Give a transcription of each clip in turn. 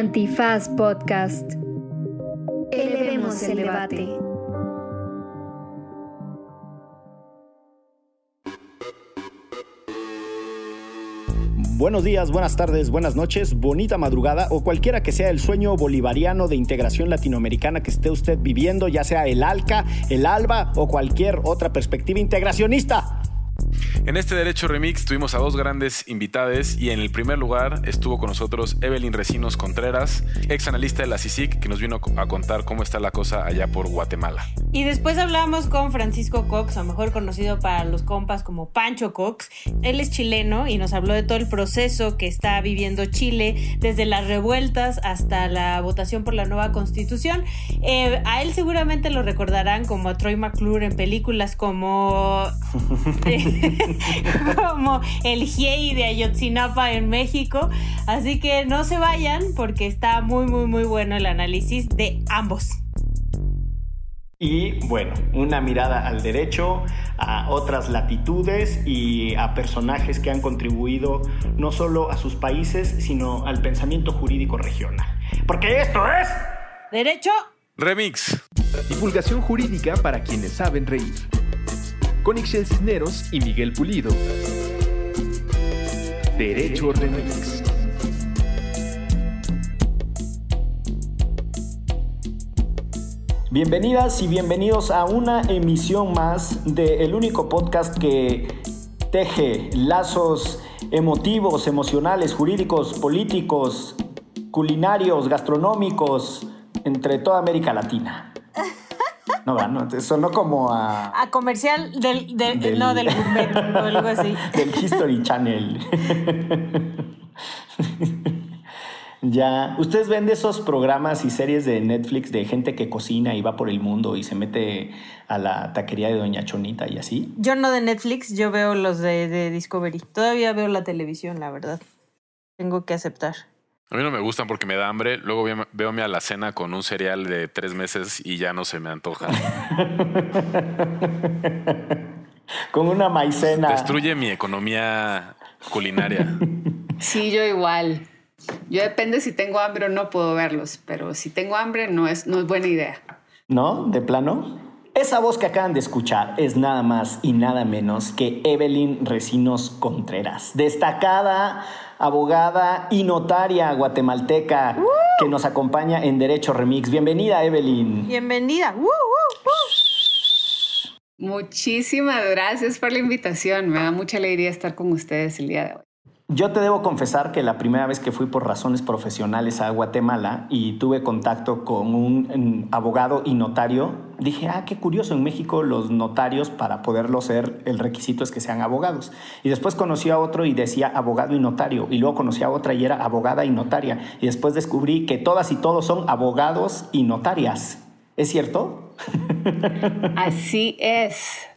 Antifaz Podcast. Elevemos el debate. Buenos días, buenas tardes, buenas noches, bonita madrugada o cualquiera que sea el sueño bolivariano de integración latinoamericana que esté usted viviendo, ya sea el ALCA, el ALBA o cualquier otra perspectiva integracionista. En este Derecho Remix tuvimos a dos grandes invitadas y en el primer lugar estuvo con nosotros Evelyn Recinos Contreras, ex analista de la CICIC, que nos vino a contar cómo está la cosa allá por Guatemala. Y después hablamos con Francisco Cox, o mejor conocido para los compas como Pancho Cox. Él es chileno y nos habló de todo el proceso que está viviendo Chile, desde las revueltas hasta la votación por la nueva constitución. Eh, a él seguramente lo recordarán como a Troy McClure en películas como... como el GIEI de Ayotzinapa en México. Así que no se vayan porque está muy, muy, muy bueno el análisis de ambos. Y bueno, una mirada al derecho, a otras latitudes y a personajes que han contribuido no solo a sus países, sino al pensamiento jurídico regional. Porque esto es... Derecho. Remix. Divulgación jurídica para quienes saben reír con Ixel Cisneros y Miguel Pulido. Derecho Remix. Bienvenidas y bienvenidos a una emisión más de el único podcast que teje lazos emotivos, emocionales, jurídicos, políticos, culinarios, gastronómicos entre toda América Latina. No, no, sonó como a... A comercial del... del, no, del gourmet o algo así. Del History Channel. ya, ¿ustedes ven de esos programas y series de Netflix de gente que cocina y va por el mundo y se mete a la taquería de Doña Chonita y así? Yo no de Netflix, yo veo los de, de Discovery. Todavía veo la televisión, la verdad. Tengo que aceptar. A mí no me gustan porque me da hambre. Luego veo, mi alacena con un cereal de tres meses y ya no se me antoja. con una maicena. Destruye mi economía culinaria. Sí, yo igual. Yo depende si tengo hambre o no puedo verlos, pero si tengo hambre no es, no es buena idea. ¿No? ¿De plano? Esa voz que acaban de escuchar es nada más y nada menos que Evelyn Recinos Contreras, destacada abogada y notaria guatemalteca que nos acompaña en Derecho Remix. Bienvenida, Evelyn. Bienvenida. Muchísimas gracias por la invitación. Me da mucha alegría estar con ustedes el día de hoy. Yo te debo confesar que la primera vez que fui por razones profesionales a Guatemala y tuve contacto con un abogado y notario, dije, ah, qué curioso, en México los notarios para poderlo ser, el requisito es que sean abogados. Y después conocí a otro y decía abogado y notario, y luego conocí a otra y era abogada y notaria, y después descubrí que todas y todos son abogados y notarias. ¿Es cierto? Así es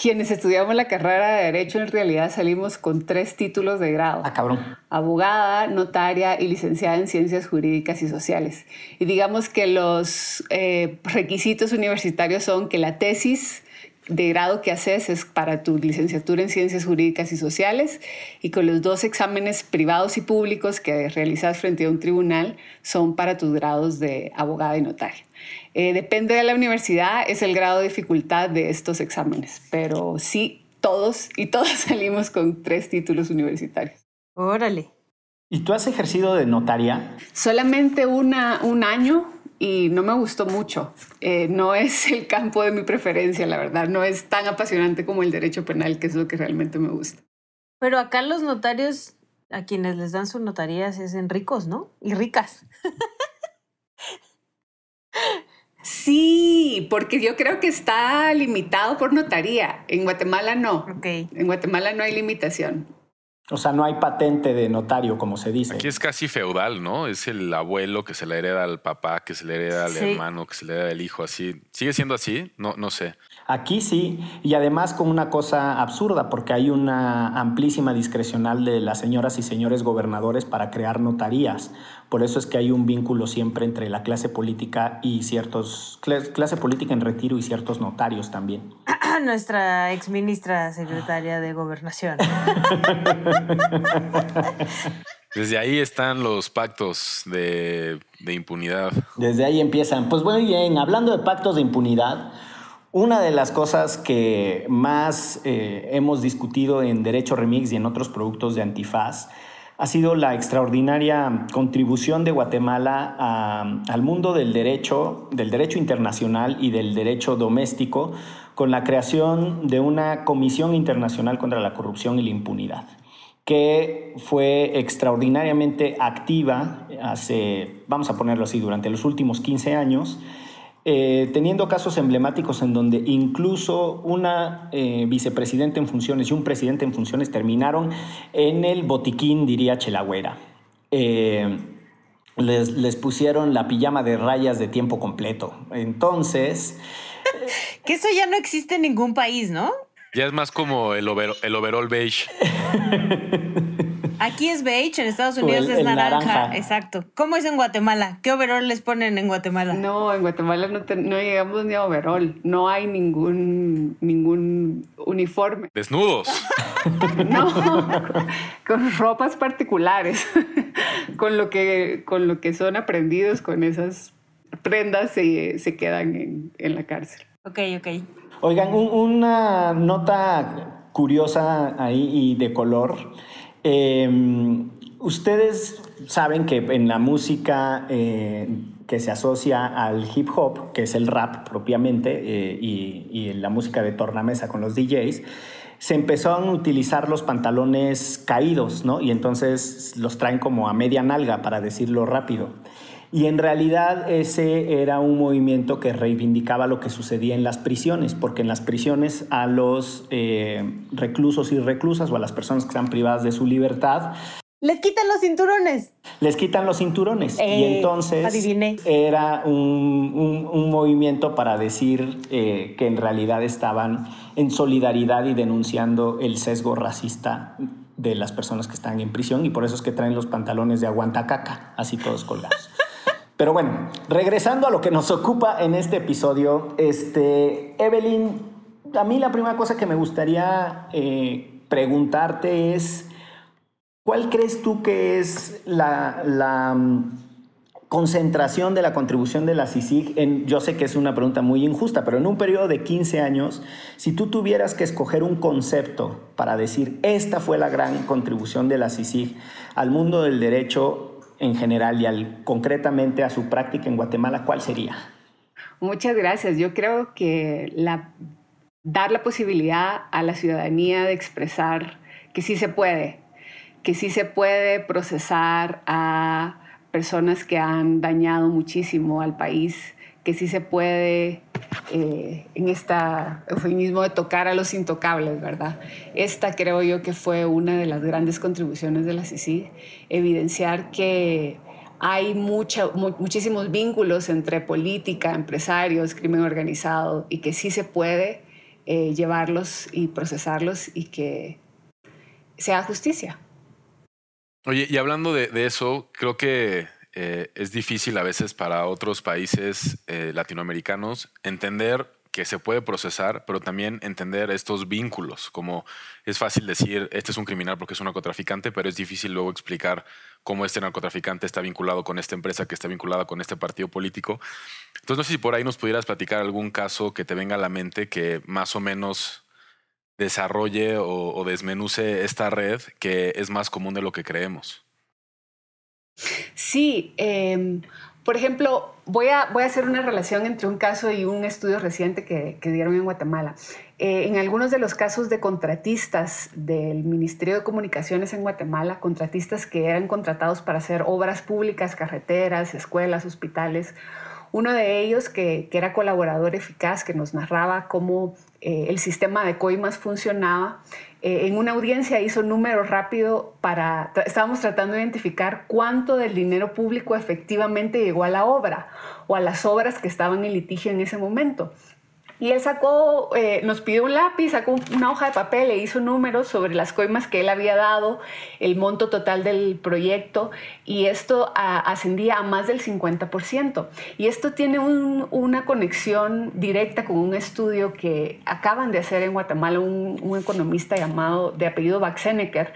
quienes estudiamos la carrera de Derecho en realidad salimos con tres títulos de grado. Ah, cabrón. Abogada, notaria y licenciada en Ciencias Jurídicas y Sociales. Y digamos que los eh, requisitos universitarios son que la tesis de grado que haces es para tu licenciatura en Ciencias Jurídicas y Sociales y con los dos exámenes privados y públicos que realizas frente a un tribunal son para tus grados de abogada y notaria. Eh, depende de la universidad, es el grado de dificultad de estos exámenes, pero sí, todos y todas salimos con tres títulos universitarios. Órale. ¿Y tú has ejercido de notaria? Solamente una, un año y no me gustó mucho. Eh, no es el campo de mi preferencia, la verdad. No es tan apasionante como el derecho penal, que es lo que realmente me gusta. Pero acá los notarios, a quienes les dan sus notarías, es en ricos, ¿no? Y ricas. Sí, porque yo creo que está limitado por notaría. En Guatemala no. En Guatemala no hay limitación. O sea, no hay patente de notario, como se dice. Aquí es casi feudal, ¿no? Es el abuelo que se le hereda al papá, que se le hereda al hermano, que se le hereda al hijo, así. ¿Sigue siendo así? No, no sé. Aquí sí, y además con una cosa absurda, porque hay una amplísima discrecional de las señoras y señores gobernadores para crear notarías. Por eso es que hay un vínculo siempre entre la clase política y ciertos, clase política en retiro y ciertos notarios también. Nuestra exministra secretaria de gobernación. Desde ahí están los pactos de, impunidad. Desde ahí empiezan. Pues muy bien, hablando de pactos de impunidad, una de las cosas que más eh, hemos discutido en Derecho Remix y en otros productos de Antifaz ha sido la extraordinaria contribución de Guatemala al mundo del derecho, del derecho internacional y del derecho doméstico con la creación de una Comisión Internacional contra la Corrupción y la Impunidad que fue extraordinariamente activa hace, vamos a ponerlo así, durante los últimos 15 años, eh, teniendo casos emblemáticos en donde incluso una eh, vicepresidenta en funciones y un presidente en funciones terminaron en el botiquín, diría Chelagüera. Eh, les, les, pusieron la pijama de rayas de tiempo completo. Entonces... que eso ya no existe en ningún país, ¿no? Ya es más como el, el overall beige. Aquí es beige, en Estados Unidos es naranja. Exacto. ¿Cómo es en Guatemala? ¿Qué overall les ponen en Guatemala? No, en Guatemala no, no llegamos ni a overall. No hay ningún, ningún uniforme. Desnudos. no, con, ropas particulares. con, lo que, con lo que son aprendidos con esas prendas se, se quedan en, en la cárcel. Ok, ok. Oigan, una nota curiosa ahí y de color. Em, ustedes saben que en la música eh, que se asocia al hip hop, que es el rap propiamente, eh, y, y, la música de tornamesa con los DJs, se empezaron a utilizar los pantalones caídos, ¿no? Y entonces los traen como a media nalga, para decirlo rápido. Y en realidad ese era un movimiento que reivindicaba lo que sucedía en las prisiones, porque en las prisiones a los eh, reclusos y reclusas o a las personas que están privadas de su libertad, les quitan los cinturones. Les quitan los cinturones. y Eh, entonces adiviné. era un, un- un movimiento para decir eh, que en realidad estaban en solidaridad y denunciando el sesgo racista de las personas que están en prisión y por eso es que traen los pantalones de aguantacaca, así todos colgados. Pero bueno, regresando a lo que nos ocupa en este episodio, este, Evelyn, a mí la primera cosa que me gustaría eh, preguntarte es, ¿cuál crees tú que es la, mm, concentración de la contribución de la CICIG? En, yo sé que es una pregunta muy injusta, pero en un periodo de 15 años, si tú tuvieras que escoger un concepto para decir, esta fue la gran contribución de la CICIG al mundo del derecho en general y concretamente a su práctica en Guatemala, ¿cuál sería? Muchas gracias. Yo creo que dar la posibilidad a la ciudadanía de expresar que sí se puede, que sí se puede procesar a personas que han dañado muchísimo al país, que sí se puede, eh, en este eufemismo de tocar a los intocables, ¿verdad? Esta creo yo que fue una de las grandes contribuciones de la CICIG, evidenciar que hay mucha, mu muchísimos vínculos entre política, empresarios, crimen organizado y que sí se puede eh, llevarlos y procesarlos y que sea justicia. Oye, y hablando de eso, creo que eh, es difícil a veces para otros países eh, latinoamericanos entender que se puede procesar, pero también entender estos vínculos, como es fácil decir, este es un criminal porque es un narcotraficante, pero es difícil luego explicar cómo este narcotraficante está vinculado con esta empresa, que está vinculada con este partido político. Entonces, no sé si por ahí nos pudieras platicar algún caso que te venga a la mente que más o menos desarrolle o, o desmenuce esta red que es más común de lo que creemos. Sí, eh, por ejemplo, voy a, voy a hacer una relación entre un caso y un estudio reciente que, que dieron en Guatemala. Eh, en algunos de los casos de contratistas del Ministerio de Comunicaciones en Guatemala, contratistas que eran contratados para hacer obras públicas, carreteras, escuelas, hospitales, uno de ellos que, que era colaborador eficaz, que nos narraba cómo eh, el sistema de coimas funcionaba, eh, en una audiencia hizo número rápido para, estábamos tratando de identificar cuánto del dinero público efectivamente llegó a la obra o a las obras que estaban en litigio en ese momento. Y él sacó, eh, nos pidió un lápiz, sacó una hoja de papel e hizo números sobre las coimas que él había dado, el monto total del proyecto, y esto ascendía a más del 50%. Y esto tiene una conexión directa con un estudio que acaban de hacer en Guatemala un, economista llamado de apellido Baxenecker,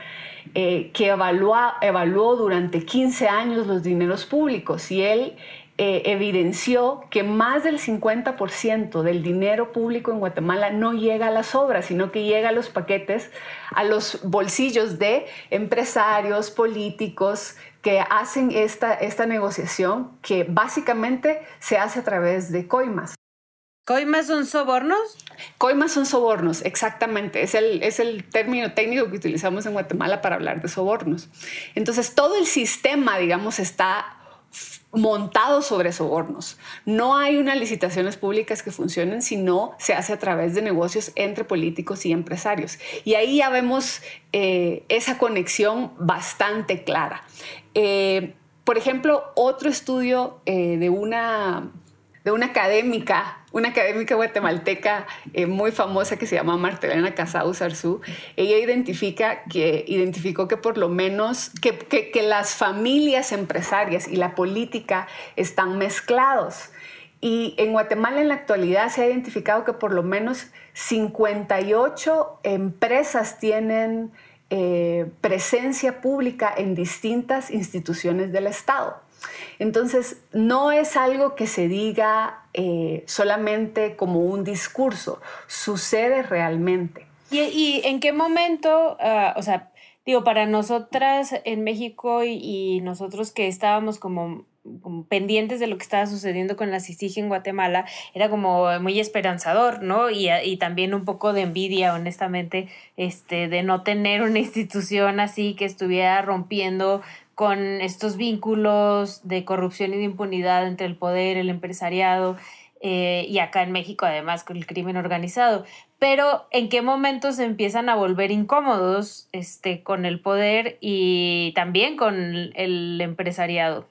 eh, que evaluó durante 15 años los dineros públicos y él eh, evidenció que más del 50% del dinero público en Guatemala no llega a las obras, sino que llega a los paquetes, a los bolsillos de empresarios, políticos que hacen esta, esta negociación que básicamente se hace a través de coimas. ¿Coimas son sobornos? Coimas son sobornos, exactamente. Es el, es el término técnico que utilizamos en Guatemala para hablar de sobornos. Entonces, todo el sistema, digamos, está montado sobre sobornos. No hay unas licitaciones públicas que funcionen, sino se hace a través de negocios entre políticos y empresarios. Y ahí ya vemos eh, esa conexión bastante clara. Eh, por ejemplo, otro estudio eh, de una de una académica, una académica guatemalteca eh, muy famosa que se llama Martelena Casau Zarzú. Ella identifica que, identificó que por lo menos que, que, las familias empresarias y la política están mezclados. Y en Guatemala en la actualidad se ha identificado que por lo menos 58 empresas tienen eh, presencia pública en distintas instituciones del Estado. Entonces, no es algo que se diga eh, solamente como un discurso, sucede realmente. ¿Y, en qué momento, ah, o sea, digo, para nosotras en México y, nosotros que estábamos como, pendientes de lo que estaba sucediendo con la CICIG en Guatemala, era como muy esperanzador, ¿no? Y, y, también un poco de envidia, honestamente, este, de no tener una institución así que estuviera rompiendo con estos vínculos de corrupción y de impunidad entre el poder, el empresariado eh, y acá en México además con el crimen organizado. Pero ¿en qué momento se empiezan a volver incómodos este, con el poder y también con el empresariado?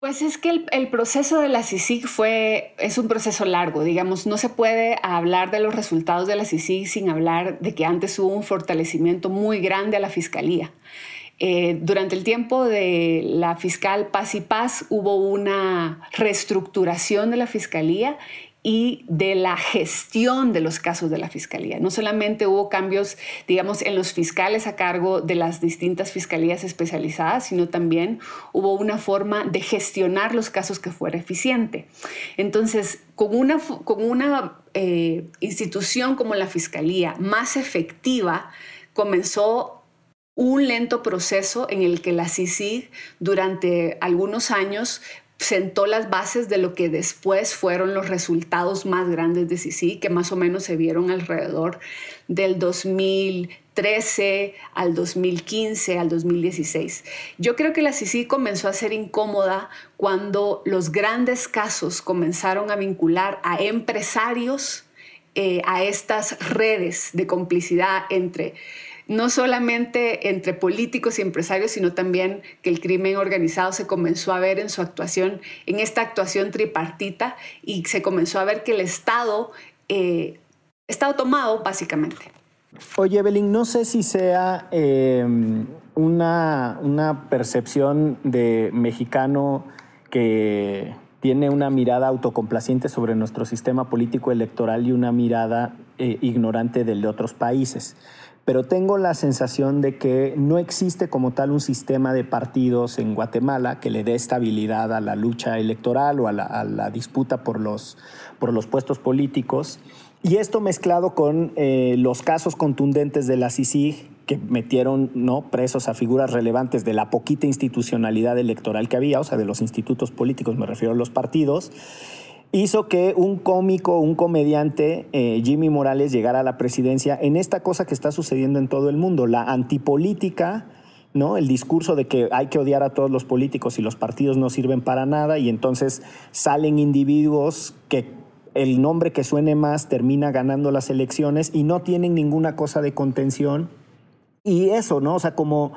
Pues es que el, proceso de la CICIG fue, es un proceso largo, digamos, no se puede hablar de los resultados de la CICIG sin hablar de que antes hubo un fortalecimiento muy grande a la fiscalía. Eh, durante el tiempo de la fiscal Paz y Paz hubo una reestructuración de la fiscalía y de la gestión de los casos de la fiscalía. No solamente hubo cambios, digamos, en los fiscales a cargo de las distintas fiscalías especializadas, sino también hubo una forma de gestionar los casos que fuera eficiente. Entonces, con una, con una eh, institución como la fiscalía más efectiva, comenzó un lento proceso en el que la CICIG durante algunos años sentó las bases de lo que después fueron los resultados más grandes de CICIG, que más o menos se vieron alrededor del 2013 al 2015, al 2016. Yo creo que la CICIG comenzó a ser incómoda cuando los grandes casos comenzaron a vincular a empresarios eh, a estas redes de complicidad entre no solamente entre políticos y empresarios, sino también que el crimen organizado se comenzó a ver en su actuación, en esta actuación tripartita, y se comenzó a ver que el Estado eh, estaba tomado básicamente. Oye, Evelyn, no sé si sea em, una, una percepción de mexicano que tiene una mirada autocomplaciente sobre nuestro sistema político electoral y una mirada eh, ignorante del de otros países pero tengo la sensación de que no existe como tal un sistema de partidos en Guatemala que le dé estabilidad a la lucha electoral o a la, disputa por los, por los puestos políticos. Y esto mezclado con eh, los casos contundentes de la CICIG que metieron ¿no? presos a figuras relevantes de la poquita institucionalidad electoral que había, o sea, de los institutos políticos, me refiero a los partidos, hizo que un cómico, un comediante, eh, Jimmy Morales, llegara a la presidencia en esta cosa que está sucediendo en todo el mundo, la antipolítica, ¿no? El discurso de que hay que odiar a todos los políticos y los partidos no sirven para nada y entonces salen individuos que el nombre que suene más termina ganando las elecciones y no tienen ninguna cosa de contención. Y eso, ¿no? O sea, como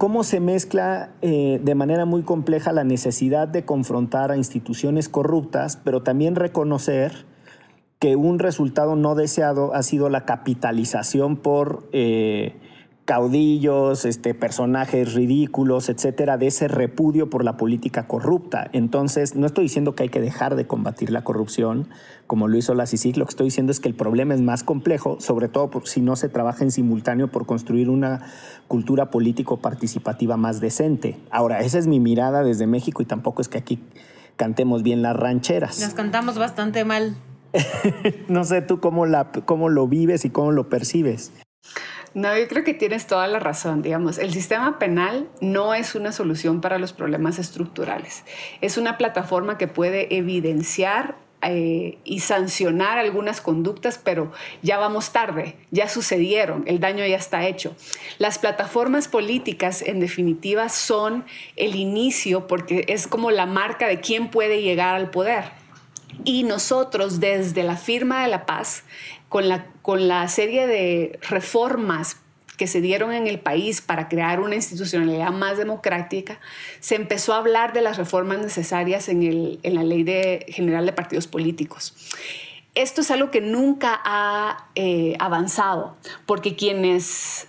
cómo se mezcla eh, de manera muy compleja la necesidad de confrontar a instituciones corruptas, pero también reconocer que un resultado no deseado ha sido la capitalización por eh, caudillos, este, personajes ridículos, etcétera, de ese repudio por la política corrupta. Entonces, no estoy diciendo que hay que dejar de combatir la corrupción, como lo hizo la CICIC, lo que estoy diciendo es que el problema es más complejo, sobre todo si no se trabaja en simultáneo por construir una cultura político participativa más decente. Ahora, esa es mi mirada desde México y tampoco es que aquí cantemos bien las rancheras. Nos cantamos bastante mal. no sé tú cómo, la, cómo lo vives y cómo lo percibes. No, yo creo que tienes toda la razón. Digamos, el sistema penal no es una solución para los problemas estructurales. Es una plataforma que puede evidenciar eh, y sancionar algunas conductas, pero ya vamos tarde, ya sucedieron, el daño ya está hecho. Las plataformas políticas, en definitiva, son el inicio porque es como la marca de quién puede llegar al poder. Y nosotros, desde la firma de la paz, con la, con la serie de reformas que se dieron en el país para crear una institucionalidad más democrática, se empezó a hablar de las reformas necesarias en, el, en la ley de, general de partidos políticos. Esto es algo que nunca ha eh, avanzado, porque quienes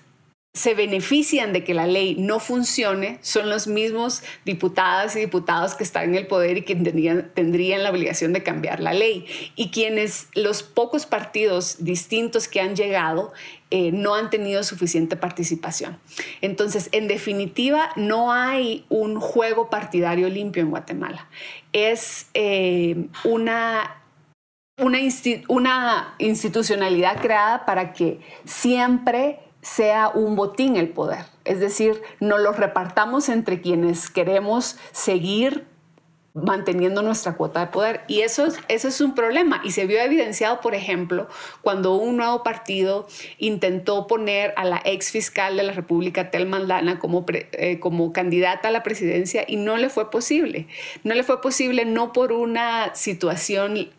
se benefician de que la ley no funcione son los mismos diputadas y diputados que están en el poder y que tendrían, la obligación de cambiar la ley. Y quienes, los pocos partidos distintos que han llegado, eh, no han tenido suficiente participación. Entonces, en definitiva, no hay un juego partidario limpio en Guatemala. Es eh, una una, una, institucionalidad creada para que siempre sea un botín el poder. Es decir, no lo repartamos entre quienes queremos seguir manteniendo nuestra cuota de poder. Y eso, eso es un problema. Y se vio evidenciado, por ejemplo, cuando un nuevo partido intentó poner a la ex fiscal de la República, Tel Mandana, como, eh, como candidata a la presidencia y no le fue posible. No le fue posible no por una situación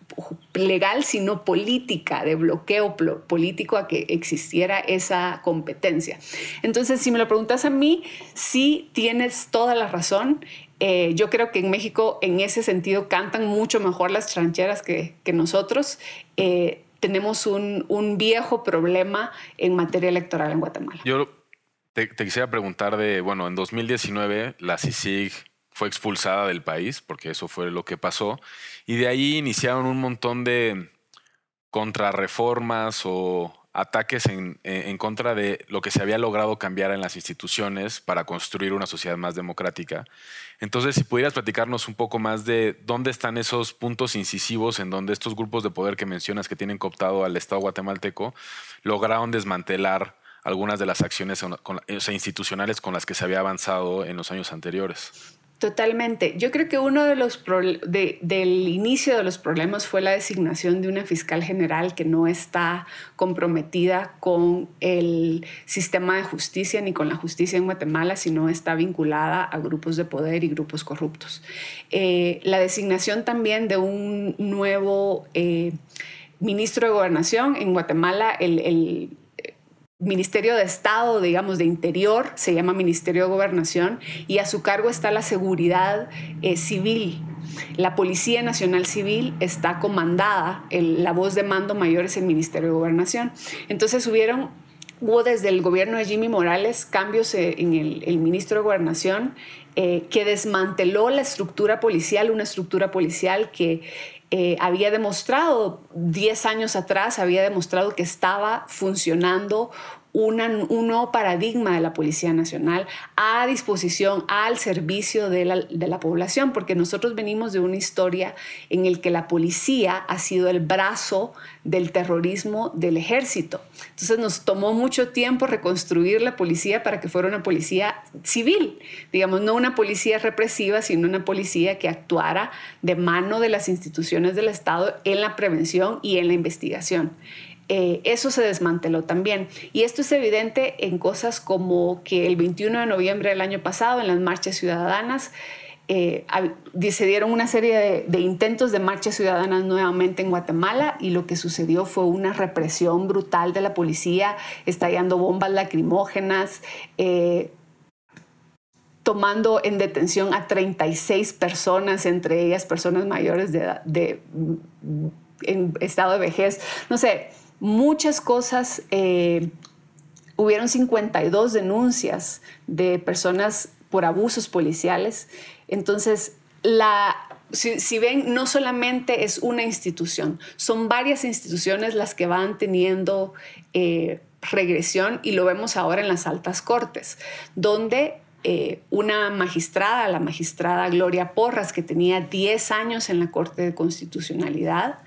legal, sino política, de bloqueo político a que existiera esa competencia. Entonces, si me lo preguntas a mí, sí tienes toda la razón. Eh, yo creo que en México, en ese sentido, cantan mucho mejor las trancheras que, nosotros. Eh, tenemos un, viejo problema en materia electoral en Guatemala. Yo te, quisiera preguntar de, bueno, en 2019 la CICIG fue expulsada del país, porque eso fue lo que pasó, y de ahí iniciaron un montón de contrarreformas o ataques en, en, contra de lo que se había logrado cambiar en las instituciones para construir una sociedad más democrática. Entonces, si pudieras platicarnos un poco más de dónde están esos puntos incisivos en donde estos grupos de poder que mencionas que tienen cooptado al Estado guatemalteco lograron desmantelar algunas de las acciones institucionales con las que se había avanzado en los años anteriores. Totalmente. Yo creo que uno de los del inicio de los problemas fue la designación de una fiscal general que no está comprometida con el sistema de justicia ni con la justicia en Guatemala, sino está vinculada a grupos de poder y grupos corruptos. Eh, la designación también de un nuevo eh, ministro de gobernación en Guatemala, el Ministerio de Estado, digamos, de Interior, se llama Ministerio de Gobernación, y a su cargo está la seguridad eh, civil. La Policía Nacional Civil está comandada, la voz de mando mayor es el Ministerio de Gobernación. Entonces hubieron, hubo desde el gobierno de Jimmy Morales cambios eh, en el, ministro de Gobernación eh, que desmanteló la estructura policial, una estructura policial que había demostrado 10 años atrás, había demostrado que estaba funcionando un nuevo paradigma de la Policía Nacional a disposición, al servicio de la, población, porque nosotros venimos de una historia en el que la policía ha sido el brazo del terrorismo del ejército. Entonces nos tomó mucho tiempo reconstruir la policía para que fuera una policía civil, digamos, no una policía represiva, sino una policía que actuara de mano de las instituciones del Estado en la prevención y en la investigación. Eh, eso se desmanteló también. Y esto es evidente en cosas como que el 21 de noviembre del año pasado, en las marchas ciudadanas, eh, se dieron una serie de, intentos de marchas ciudadanas nuevamente en Guatemala y lo que sucedió fue una represión brutal de la policía, estallando bombas lacrimógenas, eh, tomando en detención a 36 personas, entre ellas personas mayores de, de en estado de vejez, no sé, muchas cosas. Eh, hubieron 52 denuncias de personas por abusos policiales. Entonces, la, si, ven, no solamente es una institución, son varias instituciones las que van teniendo eh, regresión y lo vemos ahora en las altas cortes, donde eh, una magistrada, la magistrada Gloria Porras, que tenía 10 años en la Corte de Constitucionalidad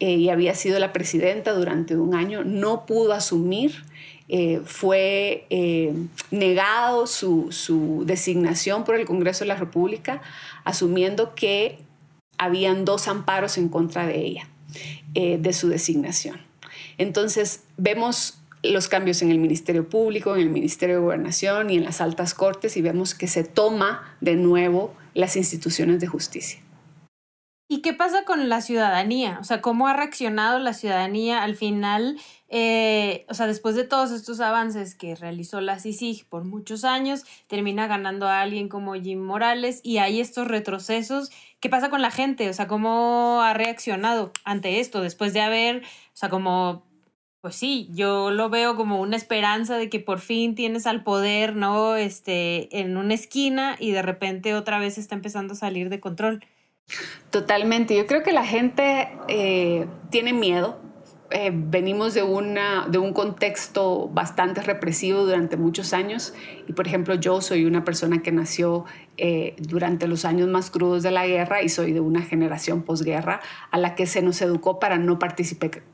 eh, y había sido la presidenta durante un año, no pudo asumir eh, fue eh, negado su, designación por el Congreso de la República, asumiendo que habían dos amparos en contra de ella, de su designación. Entonces, vemos los cambios en el Ministerio Público, en el Ministerio de Gobernación y en las altas cortes y vemos que se toma de nuevo las instituciones de justicia. ¿Y qué pasa con la ciudadanía? O sea, ¿cómo ha reaccionado la ciudadanía al final? Eh, o sea, después de todos estos avances que realizó la CICIG por muchos años, termina ganando a alguien como Jim Morales y hay estos retrocesos. ¿Qué pasa con la gente? O sea, ¿cómo ha reaccionado ante esto después de haber, o sea, como, pues sí, yo lo veo como una esperanza de que por fin tienes al poder, ¿no? Este, en una esquina y de repente otra vez está empezando a salir de control. Totalmente. Yo creo que la gente eh, tiene miedo. Eh, venimos de, una, de un contexto bastante represivo durante muchos años y por ejemplo yo soy una persona que nació eh, durante los años más crudos de la guerra y soy de una generación posguerra a la que se nos educó para no,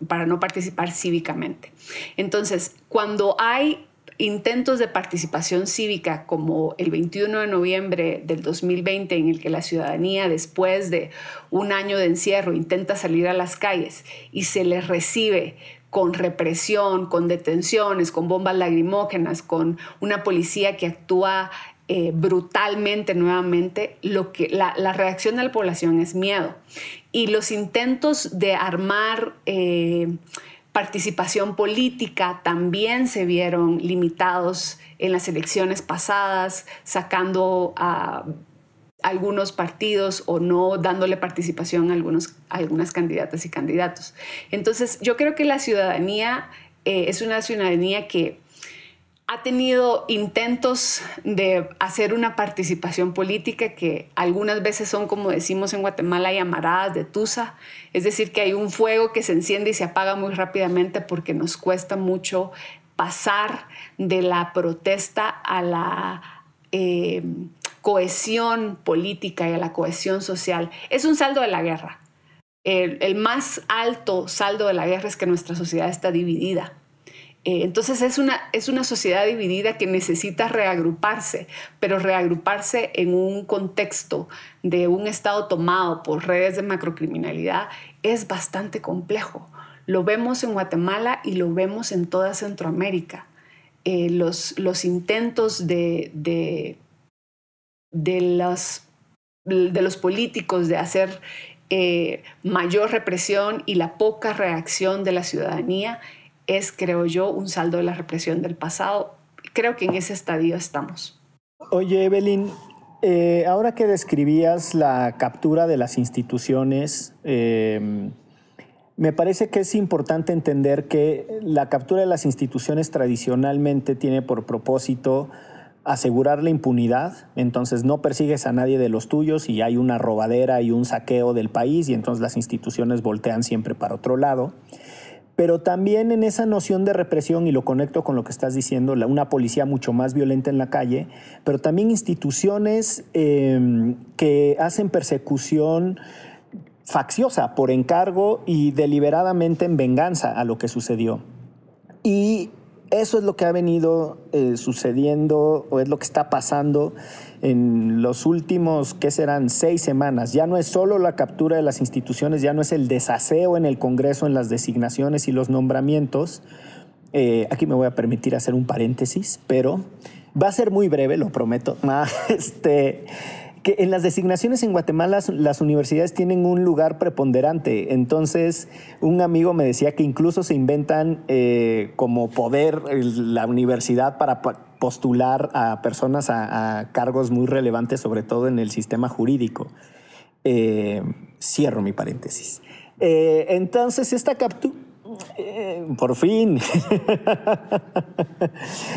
para no participar cívicamente. Entonces, cuando hay intentos de participación cívica como el 21 de noviembre del 2020 en el que la ciudadanía después de un año de encierro intenta salir a las calles y se les recibe con represión, con detenciones, con bombas lagrimógenas, con una policía que actúa eh, brutalmente nuevamente, lo que, la, reacción de la población es miedo. Y los intentos de armar... Eh, participación política también se vieron limitados en las elecciones pasadas, sacando a algunos partidos o no dándole participación a, algunos, algunas candidatas y candidatos. Entonces, yo creo que la ciudadanía eh, es una ciudadanía que ha tenido intentos de hacer una participación política que algunas veces son, como decimos en Guatemala, llamaradas de tusa, es decir, que hay un fuego que se enciende y se apaga muy rápidamente porque nos cuesta mucho pasar de la protesta a la eh, cohesión política y a la cohesión social. Es un saldo de la guerra. el más alto saldo de la guerra es que nuestra sociedad está dividida entonces es una, es una sociedad dividida que necesita reagruparse, pero reagruparse en un contexto de un Estado tomado por redes de macrocriminalidad es bastante complejo. Lo vemos en Guatemala y lo vemos en toda Centroamérica. Eh, los, los, intentos de, de, de, los, de los políticos de hacer eh, mayor represión y la poca reacción de la ciudadanía es, creo yo, un saldo de la represión del pasado. Creo que en ese estadio estamos. Oye, Evelyn, eh, ahora que describías la captura de las instituciones, em, me parece que es importante entender que la captura de las instituciones tradicionalmente tiene por propósito asegurar la impunidad, entonces no persigues a nadie de los tuyos y hay una robadera y un saqueo del país y entonces las instituciones voltean siempre para otro lado pero también en esa noción de represión, y lo conecto con lo que estás diciendo, una policía mucho más violenta en la calle, pero también instituciones em, que hacen persecución facciosa por encargo y deliberadamente en venganza a lo que sucedió. Y eso es lo que ha venido eh, sucediendo o es lo que está pasando en los últimos, ¿qué serán? Seis semanas. Ya no es solo la captura de las instituciones, ya no es el desaseo en el Congreso, en las designaciones y los nombramientos. Eh, aquí me voy a permitir hacer un paréntesis, pero va a ser muy breve, lo prometo. Ah, este, que en las designaciones en Guatemala las universidades tienen un lugar preponderante. Entonces, un amigo me decía que incluso se inventan eh, como poder la universidad para postular a personas a, cargos muy relevantes, sobre todo en el sistema jurídico. Eh, cierro mi paréntesis. Eh, entonces, esta captura... Eh, por fin.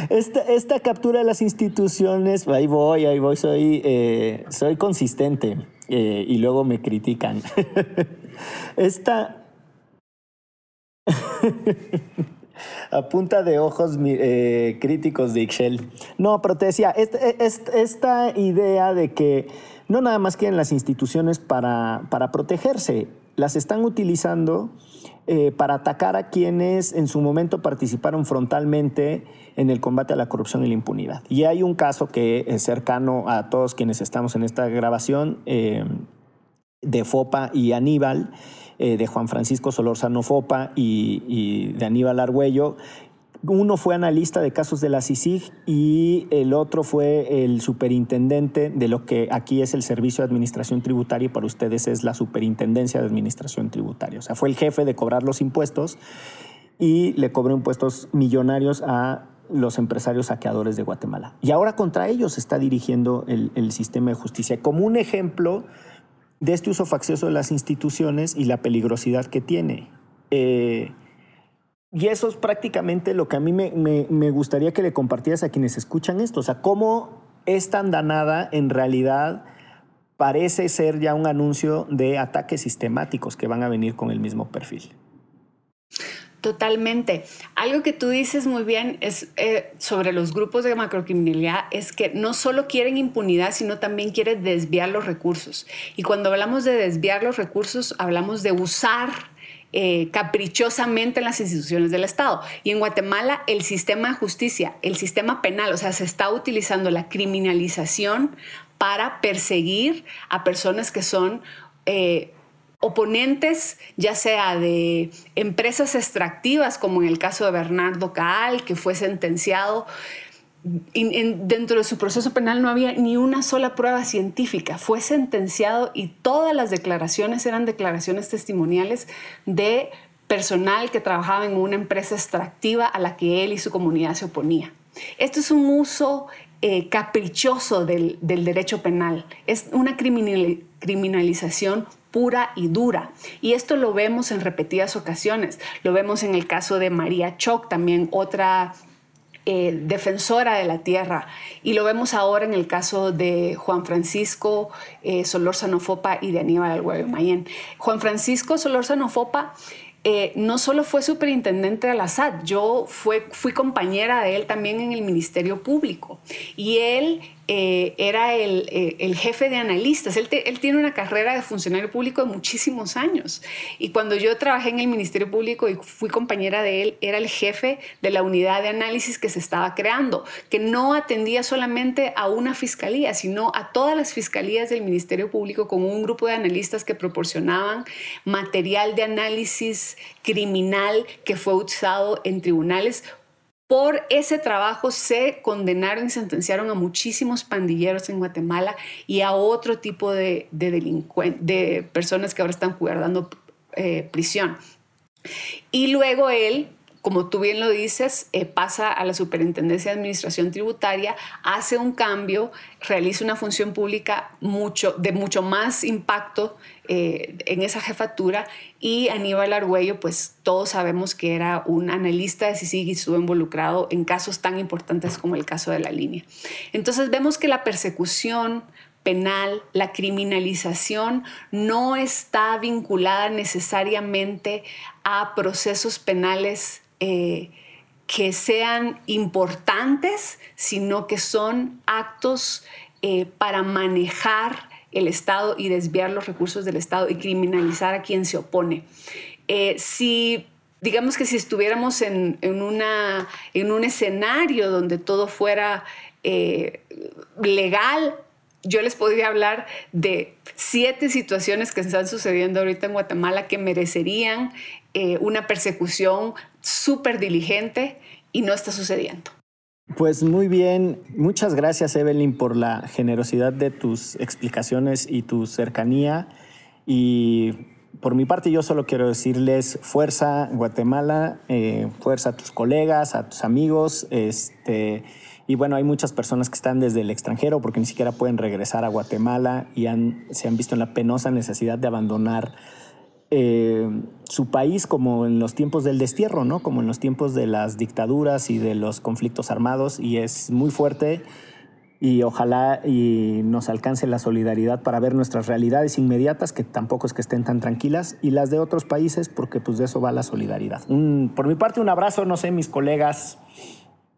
esta, captura de las instituciones, ahí voy, ahí voy, soy, eh, soy consistente eh, y luego me critican. esta... a punta de ojos críticos de Ixchel. No, pero te decía, esta, esta, idea de que no nada más quieren las instituciones para, para protegerse, las están utilizando eh, para atacar a quienes en su momento participaron frontalmente en el combate a la corrupción y la impunidad. Y hay un caso que es cercano a todos quienes estamos en esta grabación, eh, de FOPA y Aníbal, eh, de Juan Francisco Solórzano Fopa y, y de Aníbal Argüello, uno fue analista de casos de la CICIG y el otro fue el superintendente de lo que aquí es el Servicio de Administración Tributaria y para ustedes es la Superintendencia de Administración Tributaria. O sea, fue el jefe de cobrar los impuestos y le cobró impuestos millonarios a los empresarios saqueadores de Guatemala. Y ahora contra ellos está dirigiendo el, sistema de justicia. Como un ejemplo de este uso faccioso de las instituciones y la peligrosidad que tiene. Eh, y eso es prácticamente lo que a mí me, gustaría que le compartieras a quienes escuchan esto. O sea, cómo esta andanada en realidad parece ser ya un anuncio de ataques sistemáticos que van a venir con el mismo perfil. Totalmente. Algo que tú dices muy bien es eh, sobre los grupos de macrocriminalidad es que no solo quieren impunidad, sino también quieren desviar los recursos. Y cuando hablamos de desviar los recursos, hablamos de usar eh, caprichosamente en las instituciones del Estado. Y en Guatemala el sistema de justicia, el sistema penal, o sea, se está utilizando la criminalización para perseguir a personas que son... Eh, oponentes, ya sea de empresas extractivas, como en el caso de Bernardo Caal, que fue sentenciado dentro de su proceso penal no había ni una sola prueba científica. Fue sentenciado y todas las declaraciones eran declaraciones testimoniales de personal que trabajaba en una empresa extractiva a la que él y su comunidad se oponía. Esto es un uso eh, caprichoso del, derecho penal. Es una criminalización pura y dura. Y esto lo vemos en repetidas ocasiones. Lo vemos en el caso de María Choc, también otra eh, defensora de la tierra. Y lo vemos ahora en el caso de Juan Francisco eh, Solórzano Fopa y de Aníbal Alguello Mayén. Juan Francisco Solórzano Fopa eh, no solo fue superintendente de la SAT, yo fui compañera de él también en el Ministerio Público. Y él eh, era eh, el, jefe de analistas. Él, tiene una carrera de funcionario público de muchísimos años. Y cuando yo trabajé en el Ministerio Público y fui compañera de él, era el jefe de la unidad de análisis que se estaba creando, que no atendía solamente a una fiscalía, sino a todas las fiscalías del Ministerio Público con un grupo de analistas que proporcionaban material de análisis criminal que fue usado en tribunales por ese trabajo se condenaron y sentenciaron a muchísimos pandilleros en Guatemala y a otro tipo de, delincuentes, de personas que ahora están guardando eh, prisión. Y luego él como tú bien lo dices, eh, pasa a la Superintendencia de Administración Tributaria, hace un cambio, realiza una función pública mucho, de mucho más impacto eh, en esa jefatura y Aníbal Argüello, pues todos sabemos que era un analista de CICIG y estuvo involucrado en casos tan importantes como el caso de la línea. Entonces vemos que la persecución penal, la criminalización no está vinculada necesariamente a procesos penales eh, que sean importantes, sino que son actos eh, para manejar el Estado y desviar los recursos del Estado y criminalizar a quien se opone. Eh, si digamos que si estuviéramos en, una, en un escenario donde todo fuera legal, yo les podría hablar de siete situaciones que están sucediendo ahorita en Guatemala que merecerían una persecución súper diligente y no está sucediendo. Pues muy bien, muchas gracias Evelyn por la generosidad de tus explicaciones y tu cercanía. Y por mi parte yo solo quiero decirles fuerza Guatemala, eh, fuerza a tus colegas, a tus amigos. Este, y bueno, hay muchas personas que están desde el extranjero porque ni siquiera pueden regresar a Guatemala y se han visto en la penosa necesidad de abandonar eh, su país como en los tiempos del destierro, ¿no? Como en los tiempos de las dictaduras y de los conflictos armados y es muy fuerte y ojalá y nos alcance la solidaridad para ver nuestras realidades inmediatas, que tampoco es que estén tan tranquilas, y las de otros países, porque pues de eso va la solidaridad. por mi parte, un abrazo, no sé, mis colegas.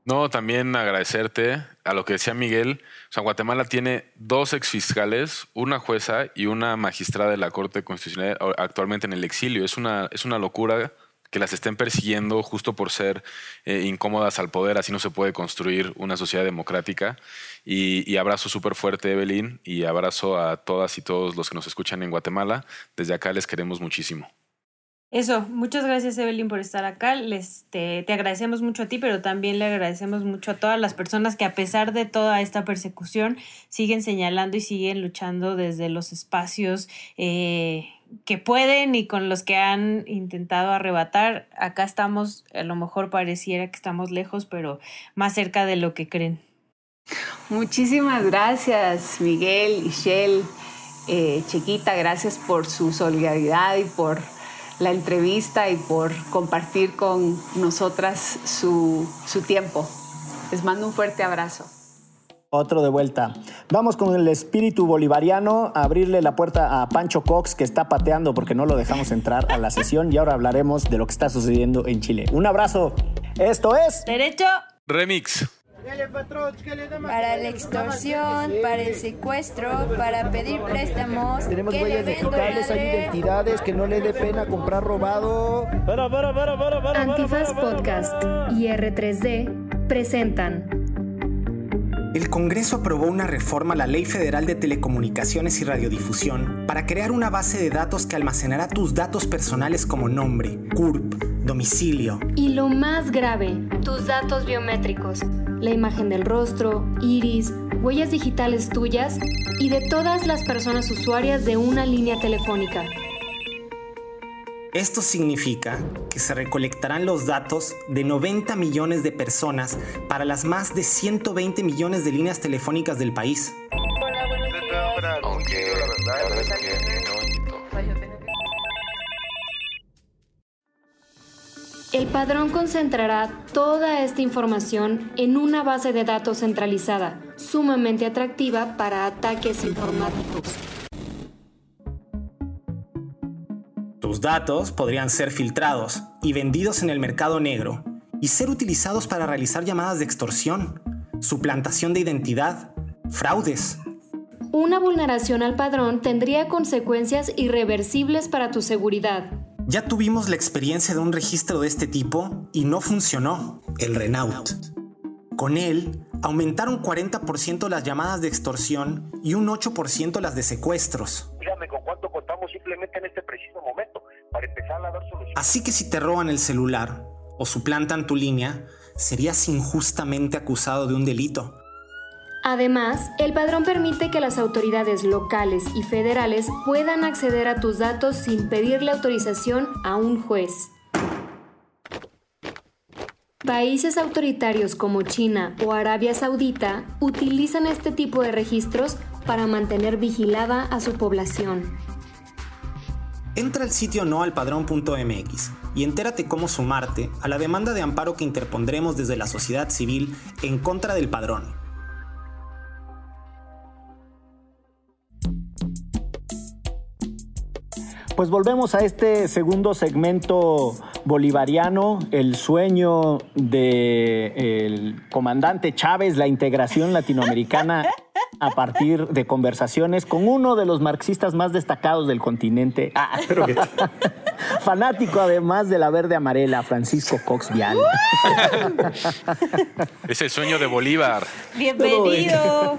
No, también agradecerte a lo que decía Miguel. O sea, Guatemala tiene dos exfiscales, una jueza y una magistrada de la Corte Constitucional actualmente en el exilio. Es una, es una locura que las estén persiguiendo justo por ser eh, incómodas al poder, así no se puede construir una sociedad democrática. Y, abrazo súper fuerte, Evelyn, y abrazo a todas y todos los que nos escuchan en Guatemala. Desde acá les queremos muchísimo. Eso, muchas gracias Evelyn por estar acá. Les, te, agradecemos mucho a ti, pero también le agradecemos mucho a todas las personas que a pesar de toda esta persecución siguen señalando y siguen luchando desde los espacios eh, que pueden y con los que han intentado arrebatar. Acá estamos, a lo mejor pareciera que estamos lejos, pero más cerca de lo que creen. Muchísimas gracias, Miguel, Michelle, eh, Chiquita, gracias por su solidaridad y por la entrevista y por compartir con nosotras su, su tiempo. Les mando un fuerte abrazo. Otro de vuelta. Vamos con el espíritu bolivariano a abrirle la puerta a Pancho Cox, que está pateando porque no lo dejamos entrar a la sesión. Y ahora hablaremos de lo que está sucediendo en Chile. Un abrazo. Esto es. Derecho. Remix. Para la extorsión, para el secuestro, para pedir préstamos. Tenemos huellas digitales, hay identidades, que no le dé pena comprar robado. Antifaz Podcast y R3D presentan. El Congreso aprobó una reforma a la Ley Federal de Telecomunicaciones y Radiodifusión para crear una base de datos que almacenará tus datos personales como nombre, CURP, domicilio. Y lo más grave, tus datos biométricos, la imagen del rostro, iris, huellas digitales tuyas y de todas las personas usuarias de una línea telefónica. Esto significa que se recolectarán los datos de 90 millones de personas para las más de 120 millones de líneas telefónicas del país. El padrón concentrará toda esta información en una base de datos centralizada, sumamente atractiva para ataques informáticos. Tus datos podrían ser filtrados y vendidos en el mercado negro y ser utilizados para realizar llamadas de extorsión, suplantación de identidad, fraudes. Una vulneración al padrón tendría consecuencias irreversibles para tu seguridad. Ya tuvimos la experiencia de un registro de este tipo y no funcionó, el Renault. Con él, aumentaron 40% las llamadas de extorsión y un 8% las de secuestros. Dígame en este preciso momento para empezar a dar soluciones. Así que si te roban el celular o suplantan tu línea, serías injustamente acusado de un delito. Además, el padrón permite que las autoridades locales y federales puedan acceder a tus datos sin pedirle autorización a un juez. Países autoritarios como China o Arabia Saudita utilizan este tipo de registros para mantener vigilada a su población. Entra al sitio noalpadrón.mx y entérate cómo sumarte a la demanda de amparo que interpondremos desde la sociedad civil en contra del padrón. Pues volvemos a este segundo segmento bolivariano, el sueño del comandante Chávez, la integración latinoamericana a partir de conversaciones con uno de los marxistas más destacados del continente. Ah, fanático además de la verde amarela, Francisco Cox Vial. es el sueño de Bolívar. Bienvenido.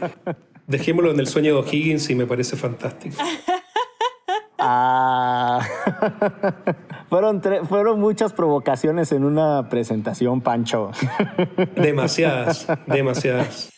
Dejémoslo en el sueño de O'Higgins y me parece fantástico. Ah. fueron, fueron muchas provocaciones en una presentación, Pancho. demasiadas, demasiadas.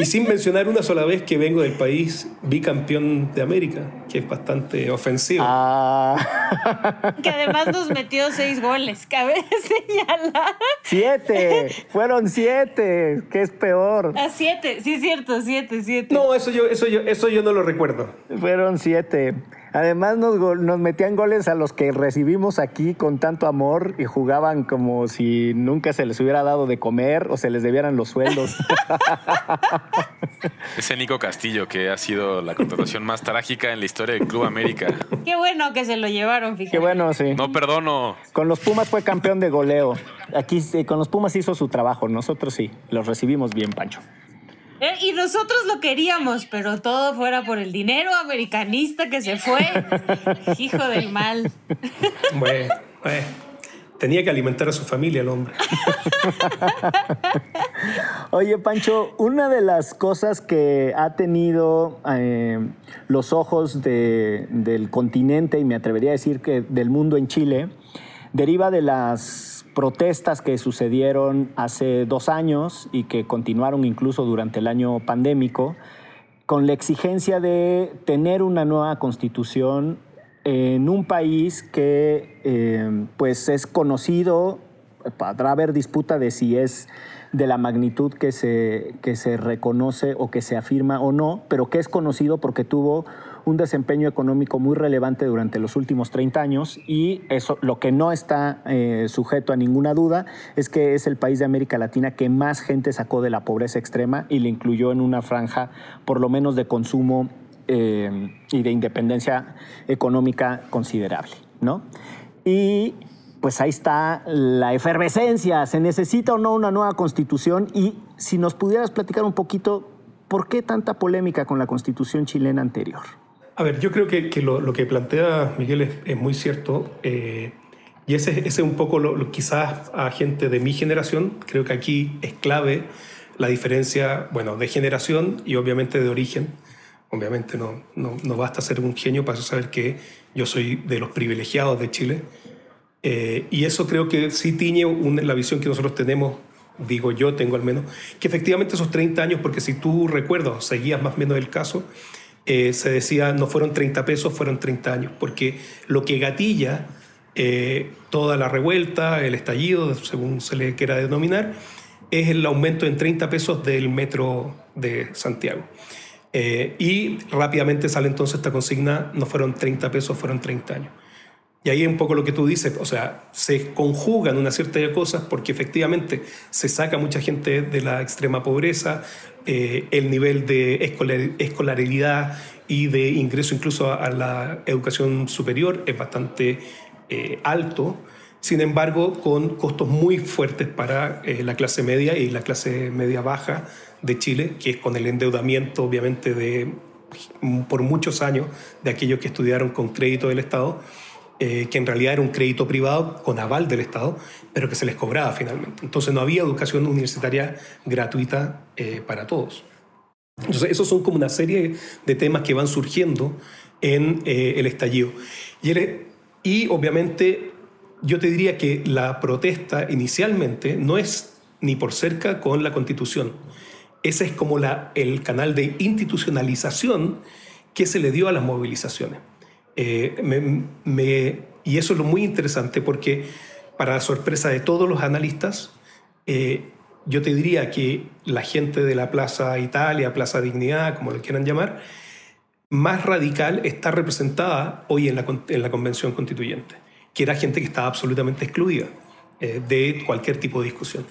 Y sin mencionar una sola vez que vengo del país bicampeón de América, que es bastante ofensivo. Ah. Que además nos metió seis goles, cabe señalar. Siete, fueron siete, que es peor. Ah, siete, sí es cierto, siete, siete. No, eso yo, eso yo, eso yo no lo recuerdo. Fueron siete. Además nos, nos, metían goles a los que recibimos aquí con tanto amor y jugaban como si nunca se les hubiera dado de comer o se les debieran los sueldos. Ese Nico Castillo que ha sido la contratación más trágica en la historia del Club América. Qué bueno que se lo llevaron, fíjate. Qué bueno, sí. No perdono. Con los Pumas fue campeón de goleo. Aquí con los Pumas hizo su trabajo, nosotros sí, los recibimos bien, Pancho. Eh, y nosotros lo queríamos, pero todo fuera por el dinero americanista que se fue. Hijo del mal. Bueno, bueno. Tenía que alimentar a su familia el hombre. Oye, Pancho, una de las cosas que ha tenido eh, los ojos del continente, y me atrevería a decir que del mundo en Chile, deriva de las protestas que sucedieron hace dos años y que continuaron incluso durante el año pandémico, con la exigencia de tener una nueva constitución en un país que eh, pues es conocido, podrá haber disputa de si es de la magnitud que se, que se reconoce o que se afirma o no, pero que es conocido porque tuvo un desempeño económico muy relevante durante los últimos 30 años y eso lo que no está eh, sujeto a ninguna duda es que es el país de América Latina que más gente sacó de la pobreza extrema y le incluyó en una franja por lo menos de consumo eh, y de independencia económica considerable, ¿no? Y pues ahí está la efervescencia. ¿Se necesita o no una nueva constitución? Y si nos pudieras platicar un poquito, ¿por qué tanta polémica con la constitución chilena anterior? A ver, yo creo que, lo, que plantea Miguel es, muy cierto. Eh, y ese, es un poco lo, quizás a gente de mi generación, creo que aquí es clave la diferencia, bueno, de generación y obviamente de origen. Obviamente no, no, basta ser un genio para saber que yo soy de los privilegiados de Chile. Eh, y eso creo que sí tiñe la visión que nosotros tenemos, digo yo tengo al menos, que efectivamente esos 30 años, porque si tú recuerdas, seguías más o menos el caso, eh, se decía no fueron 30 pesos, fueron 30 años, porque lo que gatilla eh, toda la revuelta, el estallido, según se le quiera denominar, es el aumento en 30 pesos del metro de Santiago. Eh, y rápidamente sale entonces esta consigna, no fueron 30 pesos, fueron 30 años. Y ahí es un poco lo que tú dices, o sea, se conjugan una cierta de cosas porque efectivamente se saca mucha gente de la extrema pobreza, eh, el nivel de escolaridad y de ingreso incluso a, la educación superior es bastante eh, alto, sin embargo, con costos muy fuertes para eh, la clase media y la clase media baja de Chile, que es con el endeudamiento obviamente de por muchos años de aquellos que estudiaron con crédito del Estado que en realidad era un crédito privado con aval del Estado, pero que se les cobraba finalmente. Entonces no había educación universitaria gratuita eh, para todos. Entonces esos son como una serie de temas que van surgiendo en eh, el estallido. Y, y obviamente yo te diría que la protesta inicialmente no es ni por cerca con la constitución. Ese es como la, el canal de institucionalización que se le dio a las movilizaciones. Eh, y eso es lo muy interesante porque, para la sorpresa de todos los analistas, eh, yo te diría que la gente de la Plaza Italia, Plaza Dignidad, como lo quieran llamar, más radical está representada hoy en la, en la Convención Constituyente, que era gente que estaba absolutamente excluida eh, de cualquier tipo de discusión.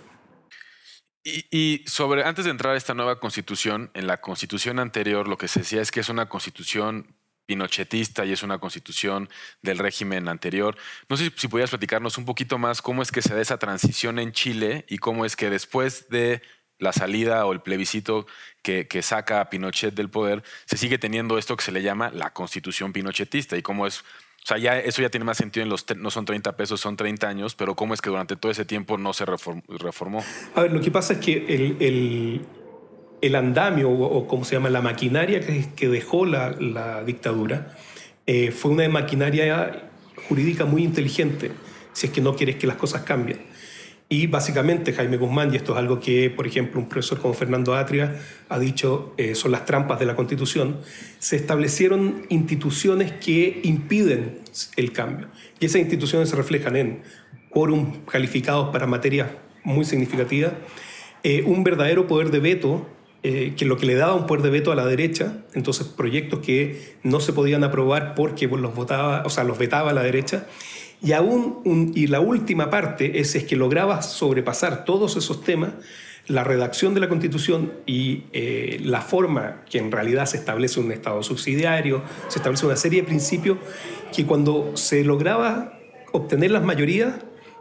Y, y, sobre, antes de entrar a esta nueva constitución, en la constitución anterior lo que se decía es que es una constitución pinochetista y es una constitución del régimen anterior. No sé si pudieras platicarnos un poquito más cómo es que se da esa transición en Chile y cómo es que después de la salida o el plebiscito que, saca a Pinochet del poder, se sigue teniendo esto que se le llama la constitución pinochetista y cómo es o sea, ya, eso ya tiene más sentido en los, no son 30 pesos, son 30 años, pero ¿cómo es que durante todo ese tiempo no se reformó? A ver, lo que pasa es que el, el andamio o, como se llama la maquinaria que, dejó la, dictadura eh, fue una maquinaria jurídica muy inteligente, si es que no quieres que las cosas cambien. Y básicamente Jaime Guzmán, y esto es algo que, por ejemplo, un profesor como Fernando Atria ha dicho, eh, son las trampas de la Constitución, se establecieron instituciones que impiden el cambio. Y esas instituciones se reflejan en quórum calificados para materias muy significativas, eh, un verdadero poder de veto eh, que lo que le daba un poder de veto a la derecha, entonces proyectos que no se podían aprobar porque los votaba, o sea, los vetaba la derecha. Y aún y la última parte es, es que lograba sobrepasar todos esos temas, la redacción de la Constitución y eh, la forma que en realidad se establece un Estado subsidiario, se establece una serie de principios que cuando se lograba obtener las mayorías,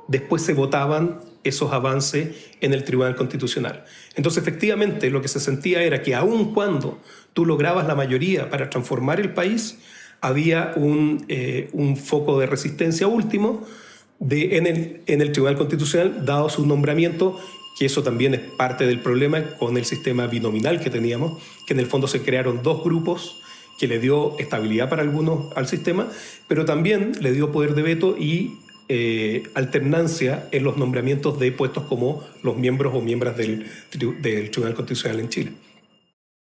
después se votaban esos avances en el Tribunal Constitucional. Entonces, efectivamente, lo que se sentía era que aun cuando tú lograbas la mayoría para transformar el país, había un, eh, un foco de resistencia último en, el, en el Tribunal Constitucional, dado su nombramiento, que eso también es parte del problema con el sistema binominal que teníamos, que en el fondo se crearon dos grupos que le dio estabilidad para algunos al sistema, pero también le dio poder de veto y eh, alternancia en los nombramientos de puestos como los miembros o miembros del, Tribunal Constitucional en Chile.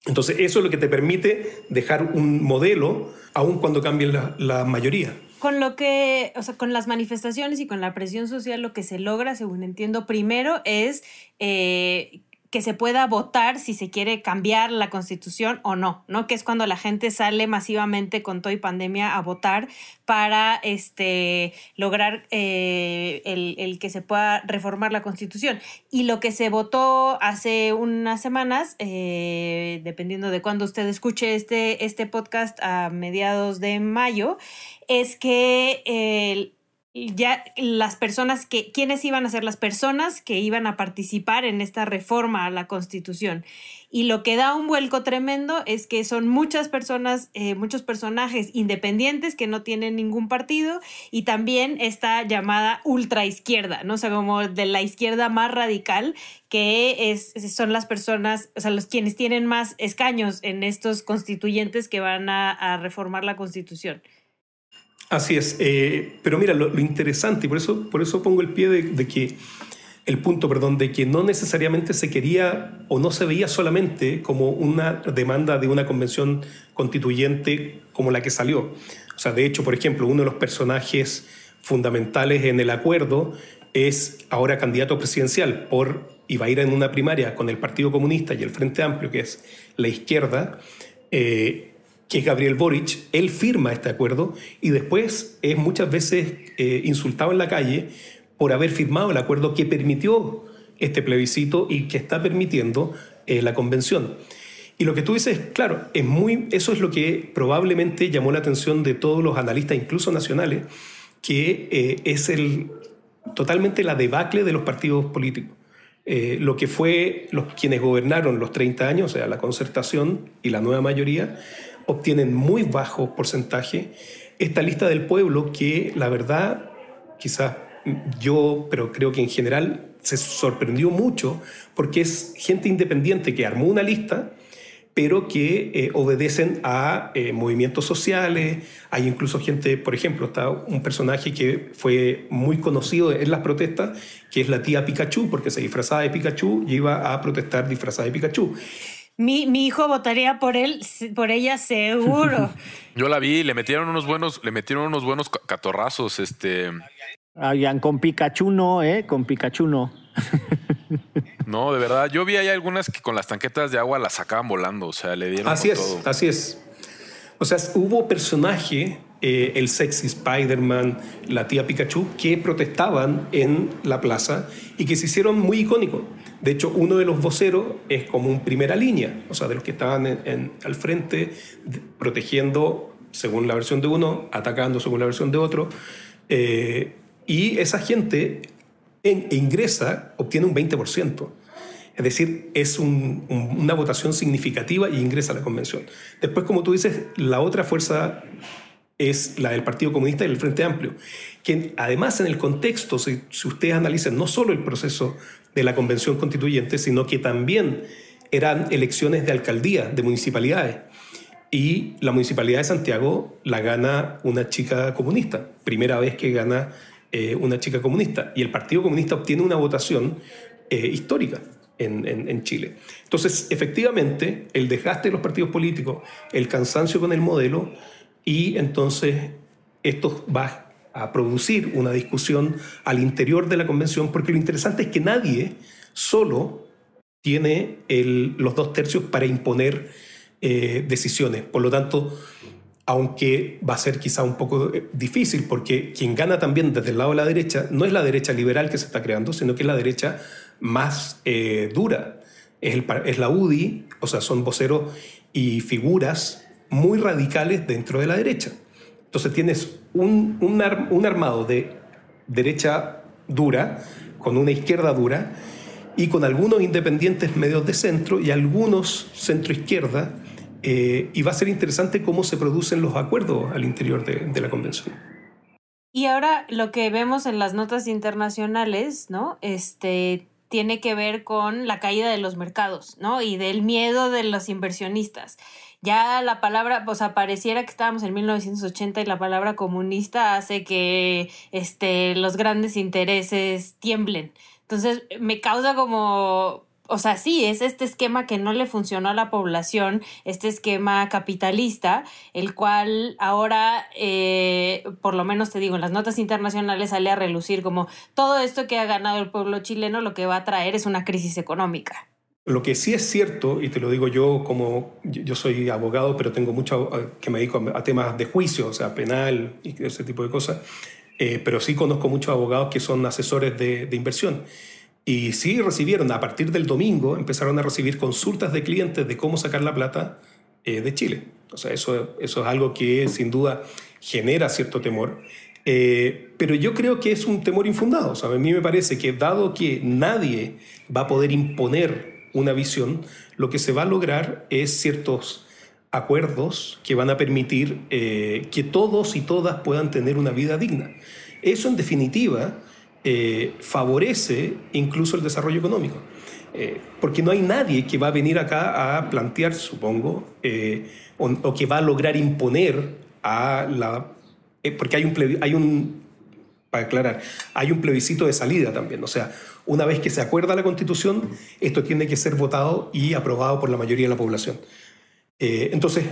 Entonces, eso es lo que te permite dejar un modelo, aun cuando cambien la, la mayoría. Con lo que, o sea, con las manifestaciones y con la presión social, lo que se logra, según entiendo, primero es eh, que se pueda votar si se quiere cambiar la constitución o no, ¿no? Que es cuando la gente sale masivamente con todo y pandemia a votar para este, lograr eh, el, que se pueda reformar la constitución. Y lo que se votó hace unas semanas, eh, dependiendo de cuándo usted escuche este, este podcast a mediados de mayo, es que el ya las personas que, quiénes iban a ser las personas que iban a participar en esta reforma a la Constitución. Y lo que da un vuelco tremendo es que son muchas personas, eh, muchos personajes independientes que no tienen ningún partido y también esta llamada ultraizquierda, ¿no? O sea, como de la izquierda más radical, que es, son las personas, o sea, los quienes tienen más escaños en estos constituyentes que van a, a reformar la Constitución. Así es, eh, pero mira, lo, interesante, y por eso, por eso pongo el pie de, que, el punto, perdón, de que no necesariamente se quería o no se veía solamente como una demanda de una convención constituyente como la que salió. O sea, de hecho, por ejemplo, uno de los personajes fundamentales en el acuerdo es ahora candidato presidencial por, va a ir en una primaria con el Partido Comunista y el Frente Amplio, que es la izquierda. Eh, que es Gabriel Boric, él firma este acuerdo y después es muchas veces eh, insultado en la calle por haber firmado el acuerdo que permitió este plebiscito y que está permitiendo eh, la convención. Y lo que tú dices, claro, es muy, eso es lo que probablemente llamó la atención de todos los analistas, incluso nacionales, que eh, es el, totalmente la debacle de los partidos políticos. lo que fue los quienes gobernaron los 30 años, o sea, la concertación y la nueva mayoría, obtienen muy bajo porcentaje. Esta lista del pueblo que la verdad, quizás yo, pero creo que en general se sorprendió mucho porque es gente independiente que armó una lista pero que eh, obedecen a eh, movimientos sociales. Hay incluso gente, por ejemplo, está un personaje que fue muy conocido en las protestas, que es la tía Pikachu, porque se disfrazaba de Pikachu y iba a protestar disfrazada de Pikachu. Mi, mi, hijo votaría por él, por ella seguro. Yo la vi, le metieron unos buenos, le metieron unos buenos catorrazos, este. Oigan, con Pikachu no, ¿eh? Con Pikachu no. No, de verdad. Yo vi ahí algunas que con las tanquetas de agua las sacaban volando, o sea, le dieron. Así es, así es. O sea, hubo personaje, eh, el sexy Spider-Man, la tía Pikachu, que protestaban en la plaza y que se hicieron muy icónicos. De hecho, uno de los voceros es como un primera línea, o sea, de los que estaban en, al frente protegiendo según la versión de uno, atacando según la versión de otro. Eh, y esa gente en, ingresa, obtiene un 20%. Es decir, es una votación significativa y ingresa a la convención. Después, como tú dices, la otra fuerza es la del Partido Comunista y el Frente Amplio, que además en el contexto, si, si ustedes analizan no solo el proceso de la Convención Constituyente, sino que también eran elecciones de alcaldía, de municipalidades. Y la municipalidad de Santiago la gana una chica comunista, primera vez que gana eh, una chica comunista. Y el Partido Comunista obtiene una votación eh, histórica en, en, Chile. Entonces, efectivamente, el desgaste de los partidos políticos, el cansancio con el modelo, y entonces esto va a producir una discusión al interior de la convención, porque lo interesante es que nadie solo tiene los dos tercios para imponer eh, decisiones. Por lo tanto, aunque va a ser quizá un poco eh, difícil, porque quien gana también desde el lado de la derecha no es la derecha liberal que se está creando, sino que es la derecha más eh, dura. Es, es la UDI, o sea, son voceros y figuras muy radicales dentro de la derecha. Entonces tienes un, un, armado de derecha dura con una izquierda dura y con algunos independientes medios de centro y algunos centro izquierda eh, y va a ser interesante cómo se producen los acuerdos al interior de, la convención. Y ahora lo que vemos en las notas internacionales, ¿no? Este tiene que ver con la caída de los mercados, ¿no? Y del miedo de los inversionistas. Ya la palabra, o sea, pareciera que estábamos en 1980 y la palabra comunista hace que este, los grandes intereses tiemblen. Entonces, me causa como o sea, sí, es este esquema que no le funcionó a la población, este esquema capitalista, el cual ahora, eh, por lo menos te digo, en las notas internacionales sale a relucir como todo esto que ha ganado el pueblo chileno lo que va a traer es una crisis económica. Lo que sí es cierto, y te lo digo yo como yo soy abogado, pero tengo mucho eh, que me dedico a temas de juicio, o sea, penal y ese tipo de cosas, eh, pero sí conozco muchos abogados que son asesores de, de inversión. Y sí recibieron, a partir del domingo, empezaron a recibir consultas de clientes de cómo sacar la plata eh, de Chile. O sea, eso, eso es algo que sin duda genera cierto temor. Eh, pero yo creo que es un temor infundado. O sea, a mí me parece que dado que nadie va a poder imponer una visión, lo que se va a lograr es ciertos acuerdos que van a permitir eh, que todos y todas puedan tener una vida digna. Eso en definitiva eh, favorece incluso el desarrollo económico. Eh, porque no hay nadie que va a venir acá a plantear, supongo, eh, o, que va a lograr imponer a la... porque hay un, hay un, para aclarar, hay un plebiscito de salida también. O sea, una vez que se acuerda la constitución, esto tiene que ser votado y aprobado por la mayoría de la población. entonces,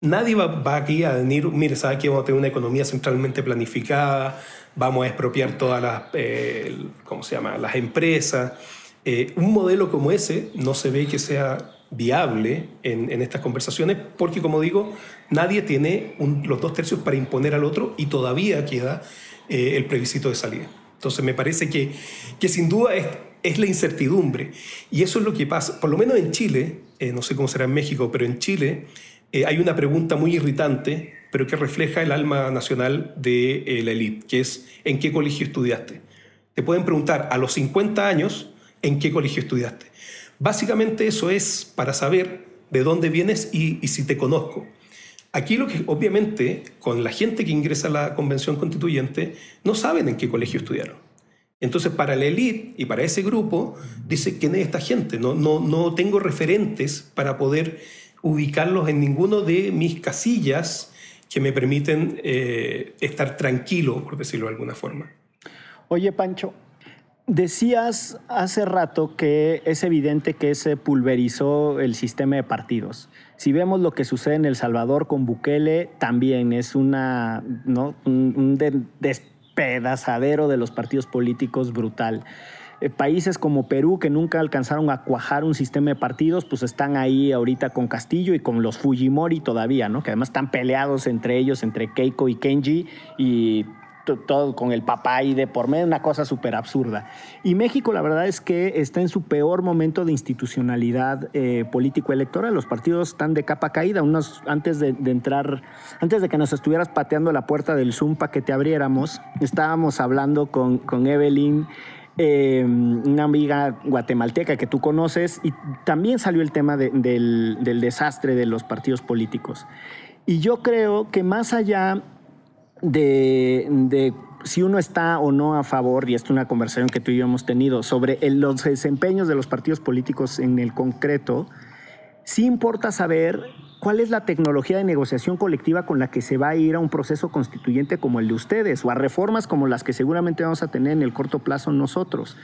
nadie va, va, aquí a decir, mire, ¿sabe que vamos a tener una economía centralmente planificada? vamos a expropiar todas las, eh, ¿cómo se llama? las empresas. Eh, un modelo como ese no se ve que sea viable en, estas conversaciones porque, como digo, nadie tiene los dos tercios para imponer al otro y todavía queda eh, el plebiscito de salida. Entonces me parece que, que sin duda es, es, la incertidumbre y eso es lo que pasa, por lo menos en Chile, no sé cómo será en México, pero en Chile hay una pregunta muy irritante pero que refleja el alma nacional de eh, la élite, que es ¿en qué colegio estudiaste? Te pueden preguntar a los 50 años ¿en qué colegio estudiaste? Básicamente eso es para saber de dónde vienes y, si te conozco. Aquí lo que obviamente con la gente que ingresa a la convención constituyente no saben en qué colegio estudiaron. Entonces para la élite y para ese grupo dice quién es esta gente. No, no, no tengo referentes para poder ubicarlos en ninguno de mis casillas que me permiten eh, estar tranquilo, por decirlo de alguna forma. Oye, Pancho, decías hace rato que es evidente que se pulverizó el sistema de partidos. Si vemos lo que sucede en El Salvador con Bukele, también es una, ¿no? un, despedazadero de los partidos políticos brutal. Eh, países como Perú, que nunca alcanzaron a cuajar un sistema de partidos, pues están ahí ahorita con Castillo y con los Fujimori todavía, ¿no? Que además están peleados entre ellos, entre Keiko y Kenji, y todo con el papá y de por medio, una cosa súper absurda. Y México, la verdad es que está en su peor momento de institucionalidad eh, político-electoral. Los partidos están de capa caída. Unos, antes de, entrar, antes de que nos estuvieras pateando la puerta del Zoom para que te abriéramos, estábamos hablando con, con Evelyn Em, una amiga guatemalteca que tú conoces, y también salió el tema del, desastre de los partidos políticos. Y yo creo que más allá de, si uno está o no a favor, y esto es una conversación que tú y yo hemos tenido, sobre los desempeños de los partidos políticos en el concreto, sí importa saber ¿Cuál es la tecnología de negociación colectiva con la que se va a ir a un proceso constituyente como el de ustedes o a reformas como las que seguramente vamos a tener en el corto plazo nosotros?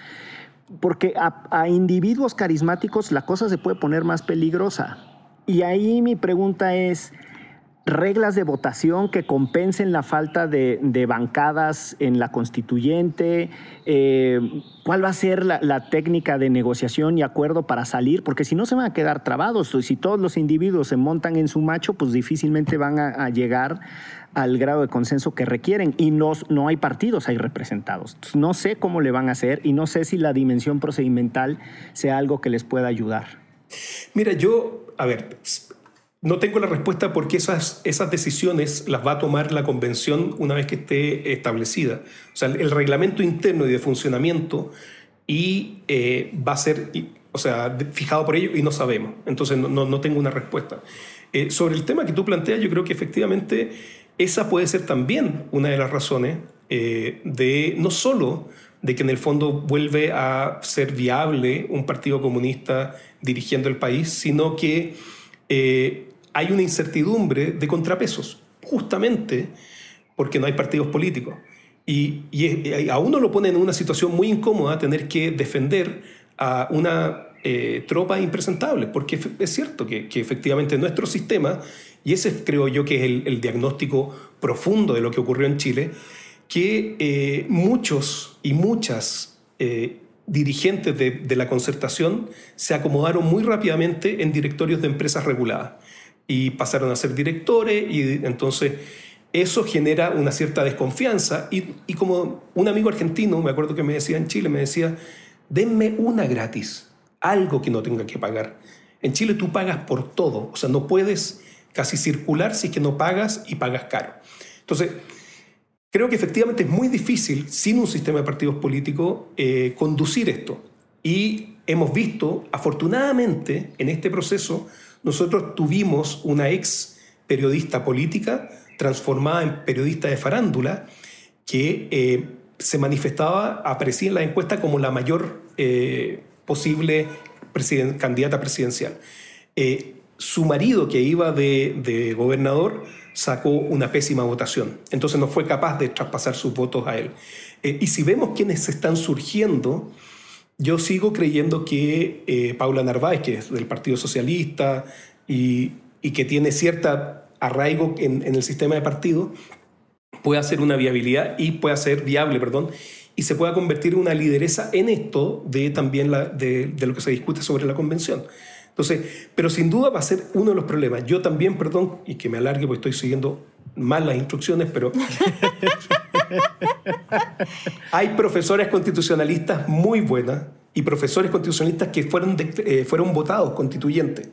Porque a, individuos carismáticos la cosa se puede poner más peligrosa. Y ahí mi pregunta es, reglas de votación que compensen la falta de, bancadas en la constituyente? Eh, ¿Cuál va a ser la, técnica de negociación y acuerdo para salir? Porque si no se van a quedar trabados. Si todos los individuos se montan en su macho, pues difícilmente van a, llegar al grado de consenso que requieren y no, no hay partidos ahí representados. no sé cómo le van a hacer y no sé si la dimensión procedimental sea algo que les pueda ayudar. Mira, yo, a ver, no tengo la respuesta porque esas, decisiones las va a tomar la convención una vez que esté establecida. O sea, el reglamento interno y de funcionamiento y eh, va a ser, o sea, fijado por ello y no sabemos. Entonces no, no, tengo una respuesta. Eh, sobre el tema que tú planteas, yo creo que efectivamente esa puede ser también una de las razones eh, de no solo de que en el fondo vuelve a ser viable un partido comunista dirigiendo el país, sino que hay una incertidumbre de contrapesos, justamente porque no hay partidos políticos. Y, a uno lo pone en una situación muy incómoda tener que defender a una eh, tropa impresentable, porque es cierto que, efectivamente nuestro sistema, y ese creo yo que es el, diagnóstico profundo de lo que ocurrió en Chile, que eh, muchos y muchas eh, dirigentes de, de la concertación se acomodaron muy rápidamente en directorios de empresas reguladas y pasaron a ser directores y entonces eso genera una cierta desconfianza y, y, como un amigo argentino, me acuerdo que me decía en Chile, me decía, denme una gratis, algo que no tenga que pagar. En Chile tú pagas por todo, o sea, no puedes casi circular si es que no pagas y pagas caro. Entonces, creo que efectivamente es muy difícil, sin un sistema de partidos políticos, eh, conducir esto. Y hemos visto, afortunadamente, en este proceso, nosotros tuvimos una ex periodista política transformada en periodista de farándula que eh, se manifestaba, aparecía en la encuesta como la mayor eh, posible candidata presidencial. Eh, su marido, que iba de, gobernador, sacó una pésima votación. Entonces no fue capaz de traspasar sus votos a él. y si vemos quiénes están surgiendo, yo sigo creyendo que eh, Paula Narváez, que es del Partido Socialista y, que tiene cierta arraigo en, el sistema de partido, puede hacer una viabilidad y puede ser viable, perdón, y se pueda convertir en una lideresa en esto de también la, de, lo que se discute sobre la convención. Entonces, pero sin duda va a ser uno de los problemas. Yo también, perdón, y que me alargue porque estoy siguiendo mal las instrucciones, pero hay profesores constitucionalistas muy buenas y profesores constitucionalistas que fueron, eh, fueron votados constituyentes.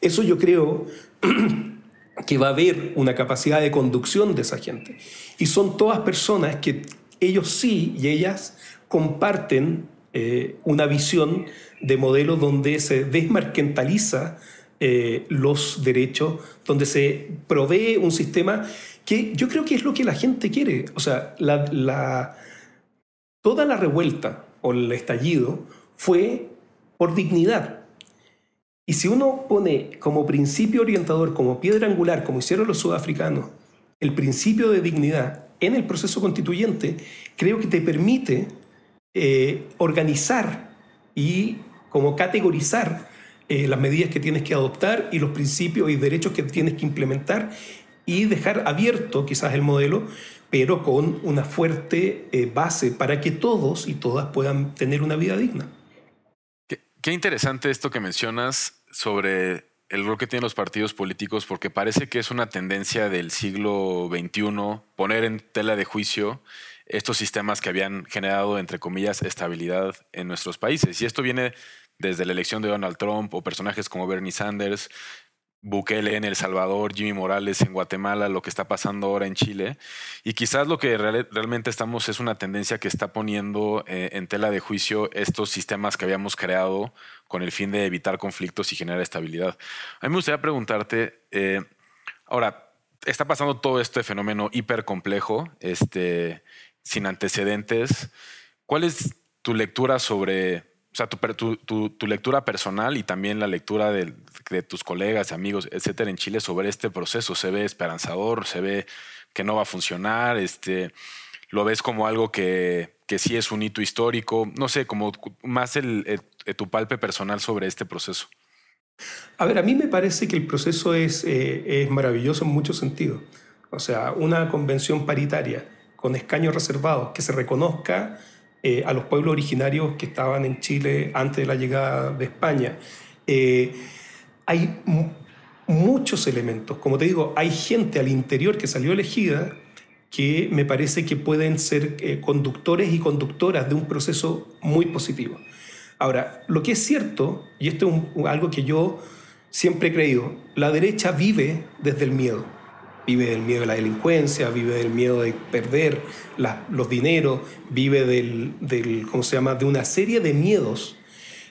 Eso yo creo que va a haber una capacidad de conducción de esa gente. Y son todas personas que ellos sí y ellas comparten eh, una visión de modelo donde se desmarquentaliza eh, los derechos, donde se provee un sistema que yo creo que es lo que la gente quiere. O sea, toda la revuelta o el estallido fue por dignidad. Y si uno pone como principio orientador, como piedra angular, como hicieron los sudafricanos, el principio de dignidad en el proceso constituyente, creo que te permite eh, organizar y como categorizar eh, las medidas que tienes que adoptar y los principios y derechos que tienes que implementar y dejar abierto quizás el modelo, pero con una fuerte eh, base para que todos y todas puedan tener una vida digna. Qué, qué interesante esto que mencionas sobre el rol que tienen los partidos políticos, porque parece que es una tendencia del siglo XXI poner en tela de juicio estos sistemas que habían generado, entre comillas, estabilidad en nuestros países. Y esto viene desde la elección de Donald Trump o personajes como Bernie Sanders, Bukele en El Salvador, Jimmy Morales en Guatemala, lo que está pasando ahora en Chile. Y quizás lo que realmente estamos es una tendencia que está poniendo eh, en tela de juicio estos sistemas que habíamos creado con el fin de evitar conflictos y generar estabilidad. A mí me gustaría preguntarte, eh, ahora, está pasando todo este fenómeno hiper complejo, este, sin antecedentes. ¿Cuál es tu lectura sobre o sea, tu, tu, lectura personal y también la lectura de, tus colegas, amigos, etcétera, en Chile sobre este proceso. ¿Se ve esperanzador? ¿Se ve que no va a funcionar? Este, ¿Lo ves como algo que, que sí es un hito histórico? No sé, como más el, tu palpe personal sobre este proceso. A ver, a mí me parece que el proceso es, eh, es maravilloso en muchos sentidos. O sea, una convención paritaria con escaños reservados, que se reconozca eh, a los pueblos originarios que estaban en Chile antes de la llegada de España. Eh, hay muchos elementos. Como te digo, hay gente al interior que salió elegida que me parece que pueden ser eh, conductores y conductoras de un proceso muy positivo. Ahora, lo que es cierto, y esto es algo que yo siempre he creído, la derecha vive desde el miedo. Vive del miedo de la delincuencia, vive del miedo de perder los dineros, vive del, ¿cómo se llama?, de una serie de miedos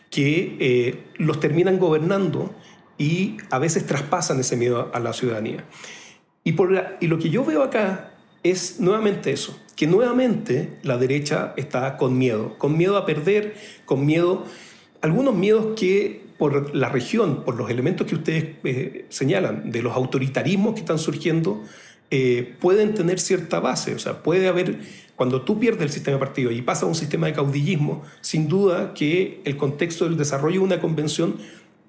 que eh, los terminan gobernando y a veces traspasan ese miedo a la ciudadanía. Y, por y lo que yo veo acá es nuevamente eso, que nuevamente la derecha está con miedo, con miedo a perder, con miedo, algunos miedos que por la región, por los elementos que ustedes eh, señalan, de los autoritarismos que están surgiendo, eh, pueden tener cierta base. O sea, puede haber, cuando tú pierdes el sistema de partido y pasas a un sistema de caudillismo, sin duda que el contexto del desarrollo de una convención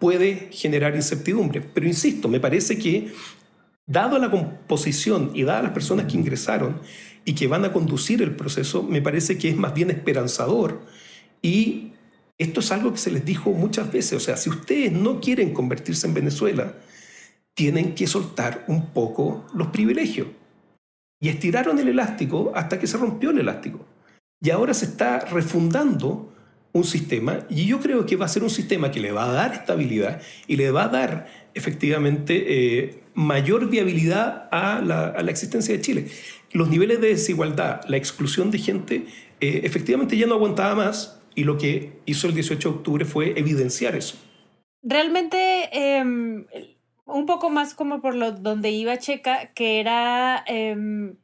puede generar incertidumbre. Pero insisto, me parece que dado la composición y dadas las personas que ingresaron y que van a conducir el proceso, me parece que es más bien esperanzador y esto es algo que se les dijo muchas veces, o sea, si ustedes no quieren convertirse en Venezuela, tienen que soltar un poco los privilegios. Y estiraron el elástico hasta que se rompió el elástico. Y ahora se está refundando un sistema y yo creo que va a ser un sistema que le va a dar estabilidad y le va a dar efectivamente eh, mayor viabilidad a la, existencia de Chile. Los niveles de desigualdad, la exclusión de gente, eh, efectivamente ya no aguantaba más y lo que hizo el 18 de octubre fue evidenciar eso. Realmente, em, un poco más como por lo donde iba Checa, que era em,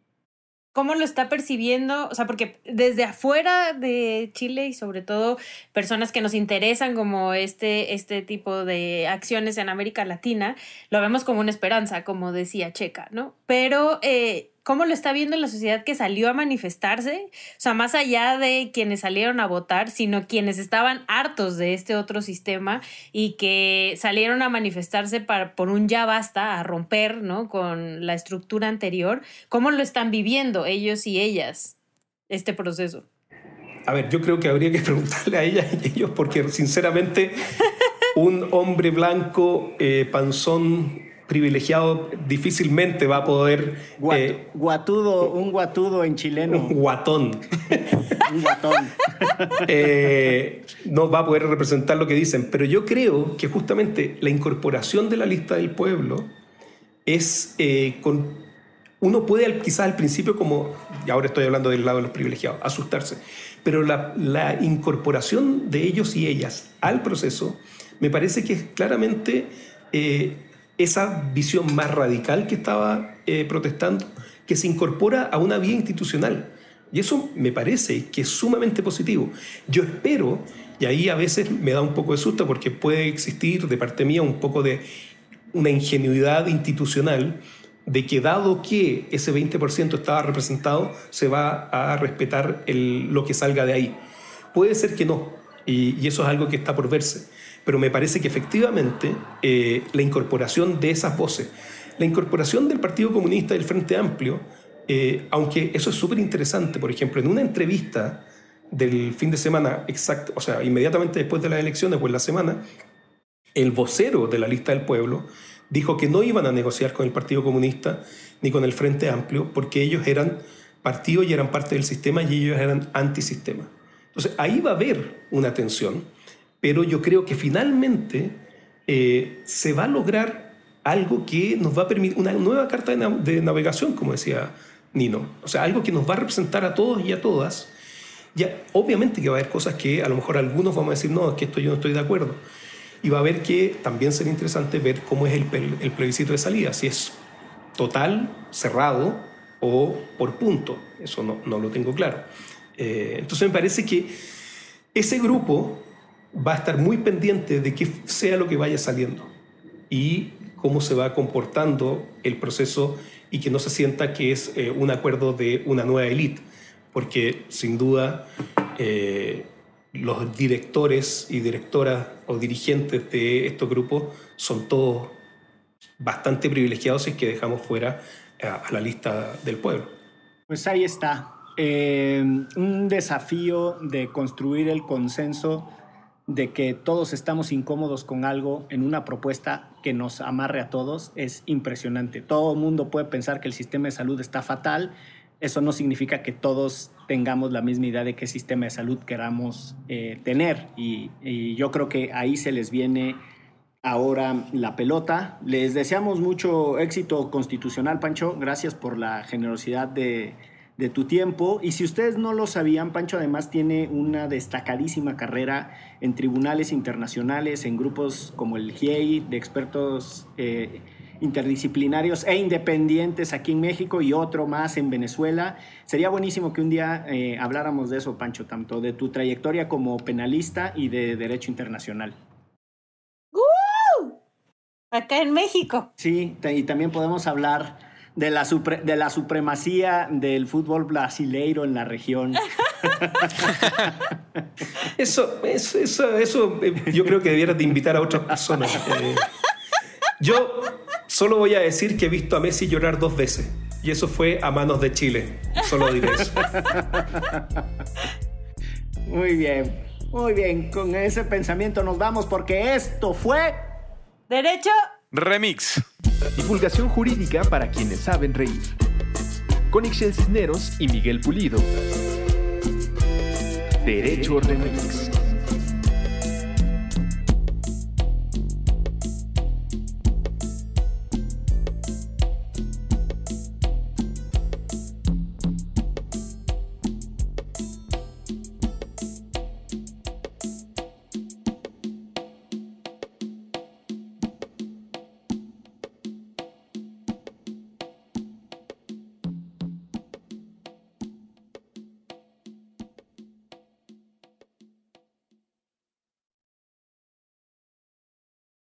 cómo lo está percibiendo, o sea, porque desde afuera de Chile y sobre todo personas que nos interesan como este, este tipo de acciones en América Latina, lo vemos como una esperanza, como decía Checa, ¿no? Pero eh, cómo lo está viendo la sociedad que salió a manifestarse, o sea, más allá de quienes salieron a votar, sino quienes estaban hartos de este otro sistema y que salieron a manifestarse para, por un ya basta, a romper, ¿no? Con la estructura anterior, ¿cómo lo están viviendo ellos y ellas este proceso? A ver, yo creo que habría que preguntarle a ellas y ellos, porque sinceramente un hombre blanco, eh, panzón, privilegiado difícilmente va a poder... Eh, guatudo, un guatudo en chileno. Un guatón. un guatón. Eh, no va a poder representar lo que dicen, pero yo creo que justamente la incorporación de la lista del pueblo es eh, con... Uno puede quizás al principio como, y ahora estoy hablando del lado de los privilegiados, asustarse, pero la, la incorporación de ellos y ellas al proceso me parece que es claramente esa visión más radical que estaba eh, protestando, que se incorpora a una vía institucional. Y eso me parece que es sumamente positivo. Yo espero, y ahí a veces me da un poco de susto porque puede existir de parte mía un poco de una ingenuidad institucional de que dado que ese 20% estaba representado, se va a respetar lo que salga de ahí. Puede ser que no, y, y eso es algo que está por verse pero me parece que efectivamente eh, la incorporación de esas voces, la incorporación del Partido Comunista y del Frente Amplio, eh, aunque eso es súper interesante, por ejemplo, en una entrevista del fin de semana exacto, o sea, inmediatamente después de las elecciones o en la semana, el vocero de la lista del pueblo dijo que no iban a negociar con el Partido Comunista ni con el Frente Amplio porque ellos eran partido y eran parte del sistema y ellos eran antisistema. Entonces ahí va a haber una tensión pero yo creo que finalmente eh, se va a lograr algo que nos va a permitir, una nueva carta de, navegación, como decía Nino, o sea, algo que nos va a representar a todos y a todas. Ya, obviamente que va a haber cosas que a lo mejor algunos vamos a decir, no, es que esto yo no estoy de acuerdo. Y va a haber que también sería interesante ver cómo es el, el plebiscito de salida, si es total, cerrado o por punto. Eso no, no lo tengo claro. Eh, entonces me parece que ese grupo va a estar muy pendiente de que sea lo que vaya saliendo y cómo se va comportando el proceso y que no se sienta que es eh, un acuerdo de una nueva élite, porque sin duda eh, los directores y directoras o dirigentes de estos grupos son todos bastante privilegiados y que dejamos fuera a, la lista del pueblo. Pues ahí está. Eh, un desafío de construir el consenso de que todos estamos incómodos con algo en una propuesta que nos amarre a todos es impresionante. Todo el mundo puede pensar que el sistema de salud está fatal. Eso no significa que todos tengamos la misma idea de qué sistema de salud queramos eh, tener. Y, y yo creo que ahí se les viene ahora la pelota. Les deseamos mucho éxito constitucional, Pancho. Gracias por la generosidad de de tu tiempo. Y si ustedes no lo sabían, Pancho además tiene una destacadísima carrera en tribunales internacionales, en grupos como el GIEI, de expertos eh, interdisciplinarios e independientes aquí en México y otro más en Venezuela. Sería buenísimo que un día eh, habláramos de eso, Pancho, tanto de tu trayectoria como penalista y de derecho internacional. Acá en México. Sí, y también podemos hablar de la, de la supremacía del fútbol brasileiro en la región. eso, eso, eso, eso, eh, yo creo que debieras de invitar a otras personas. Eh, yo solo voy a decir que he visto a Messi llorar dos veces. Y eso fue a manos de Chile. Solo diré eso. Muy bien, muy bien. Con ese pensamiento nos vamos porque esto fue... Derecho Remix. Divulgación jurídica para quienes saben reír. Con Ixel Cisneros y Miguel Pulido. Derecho Remix.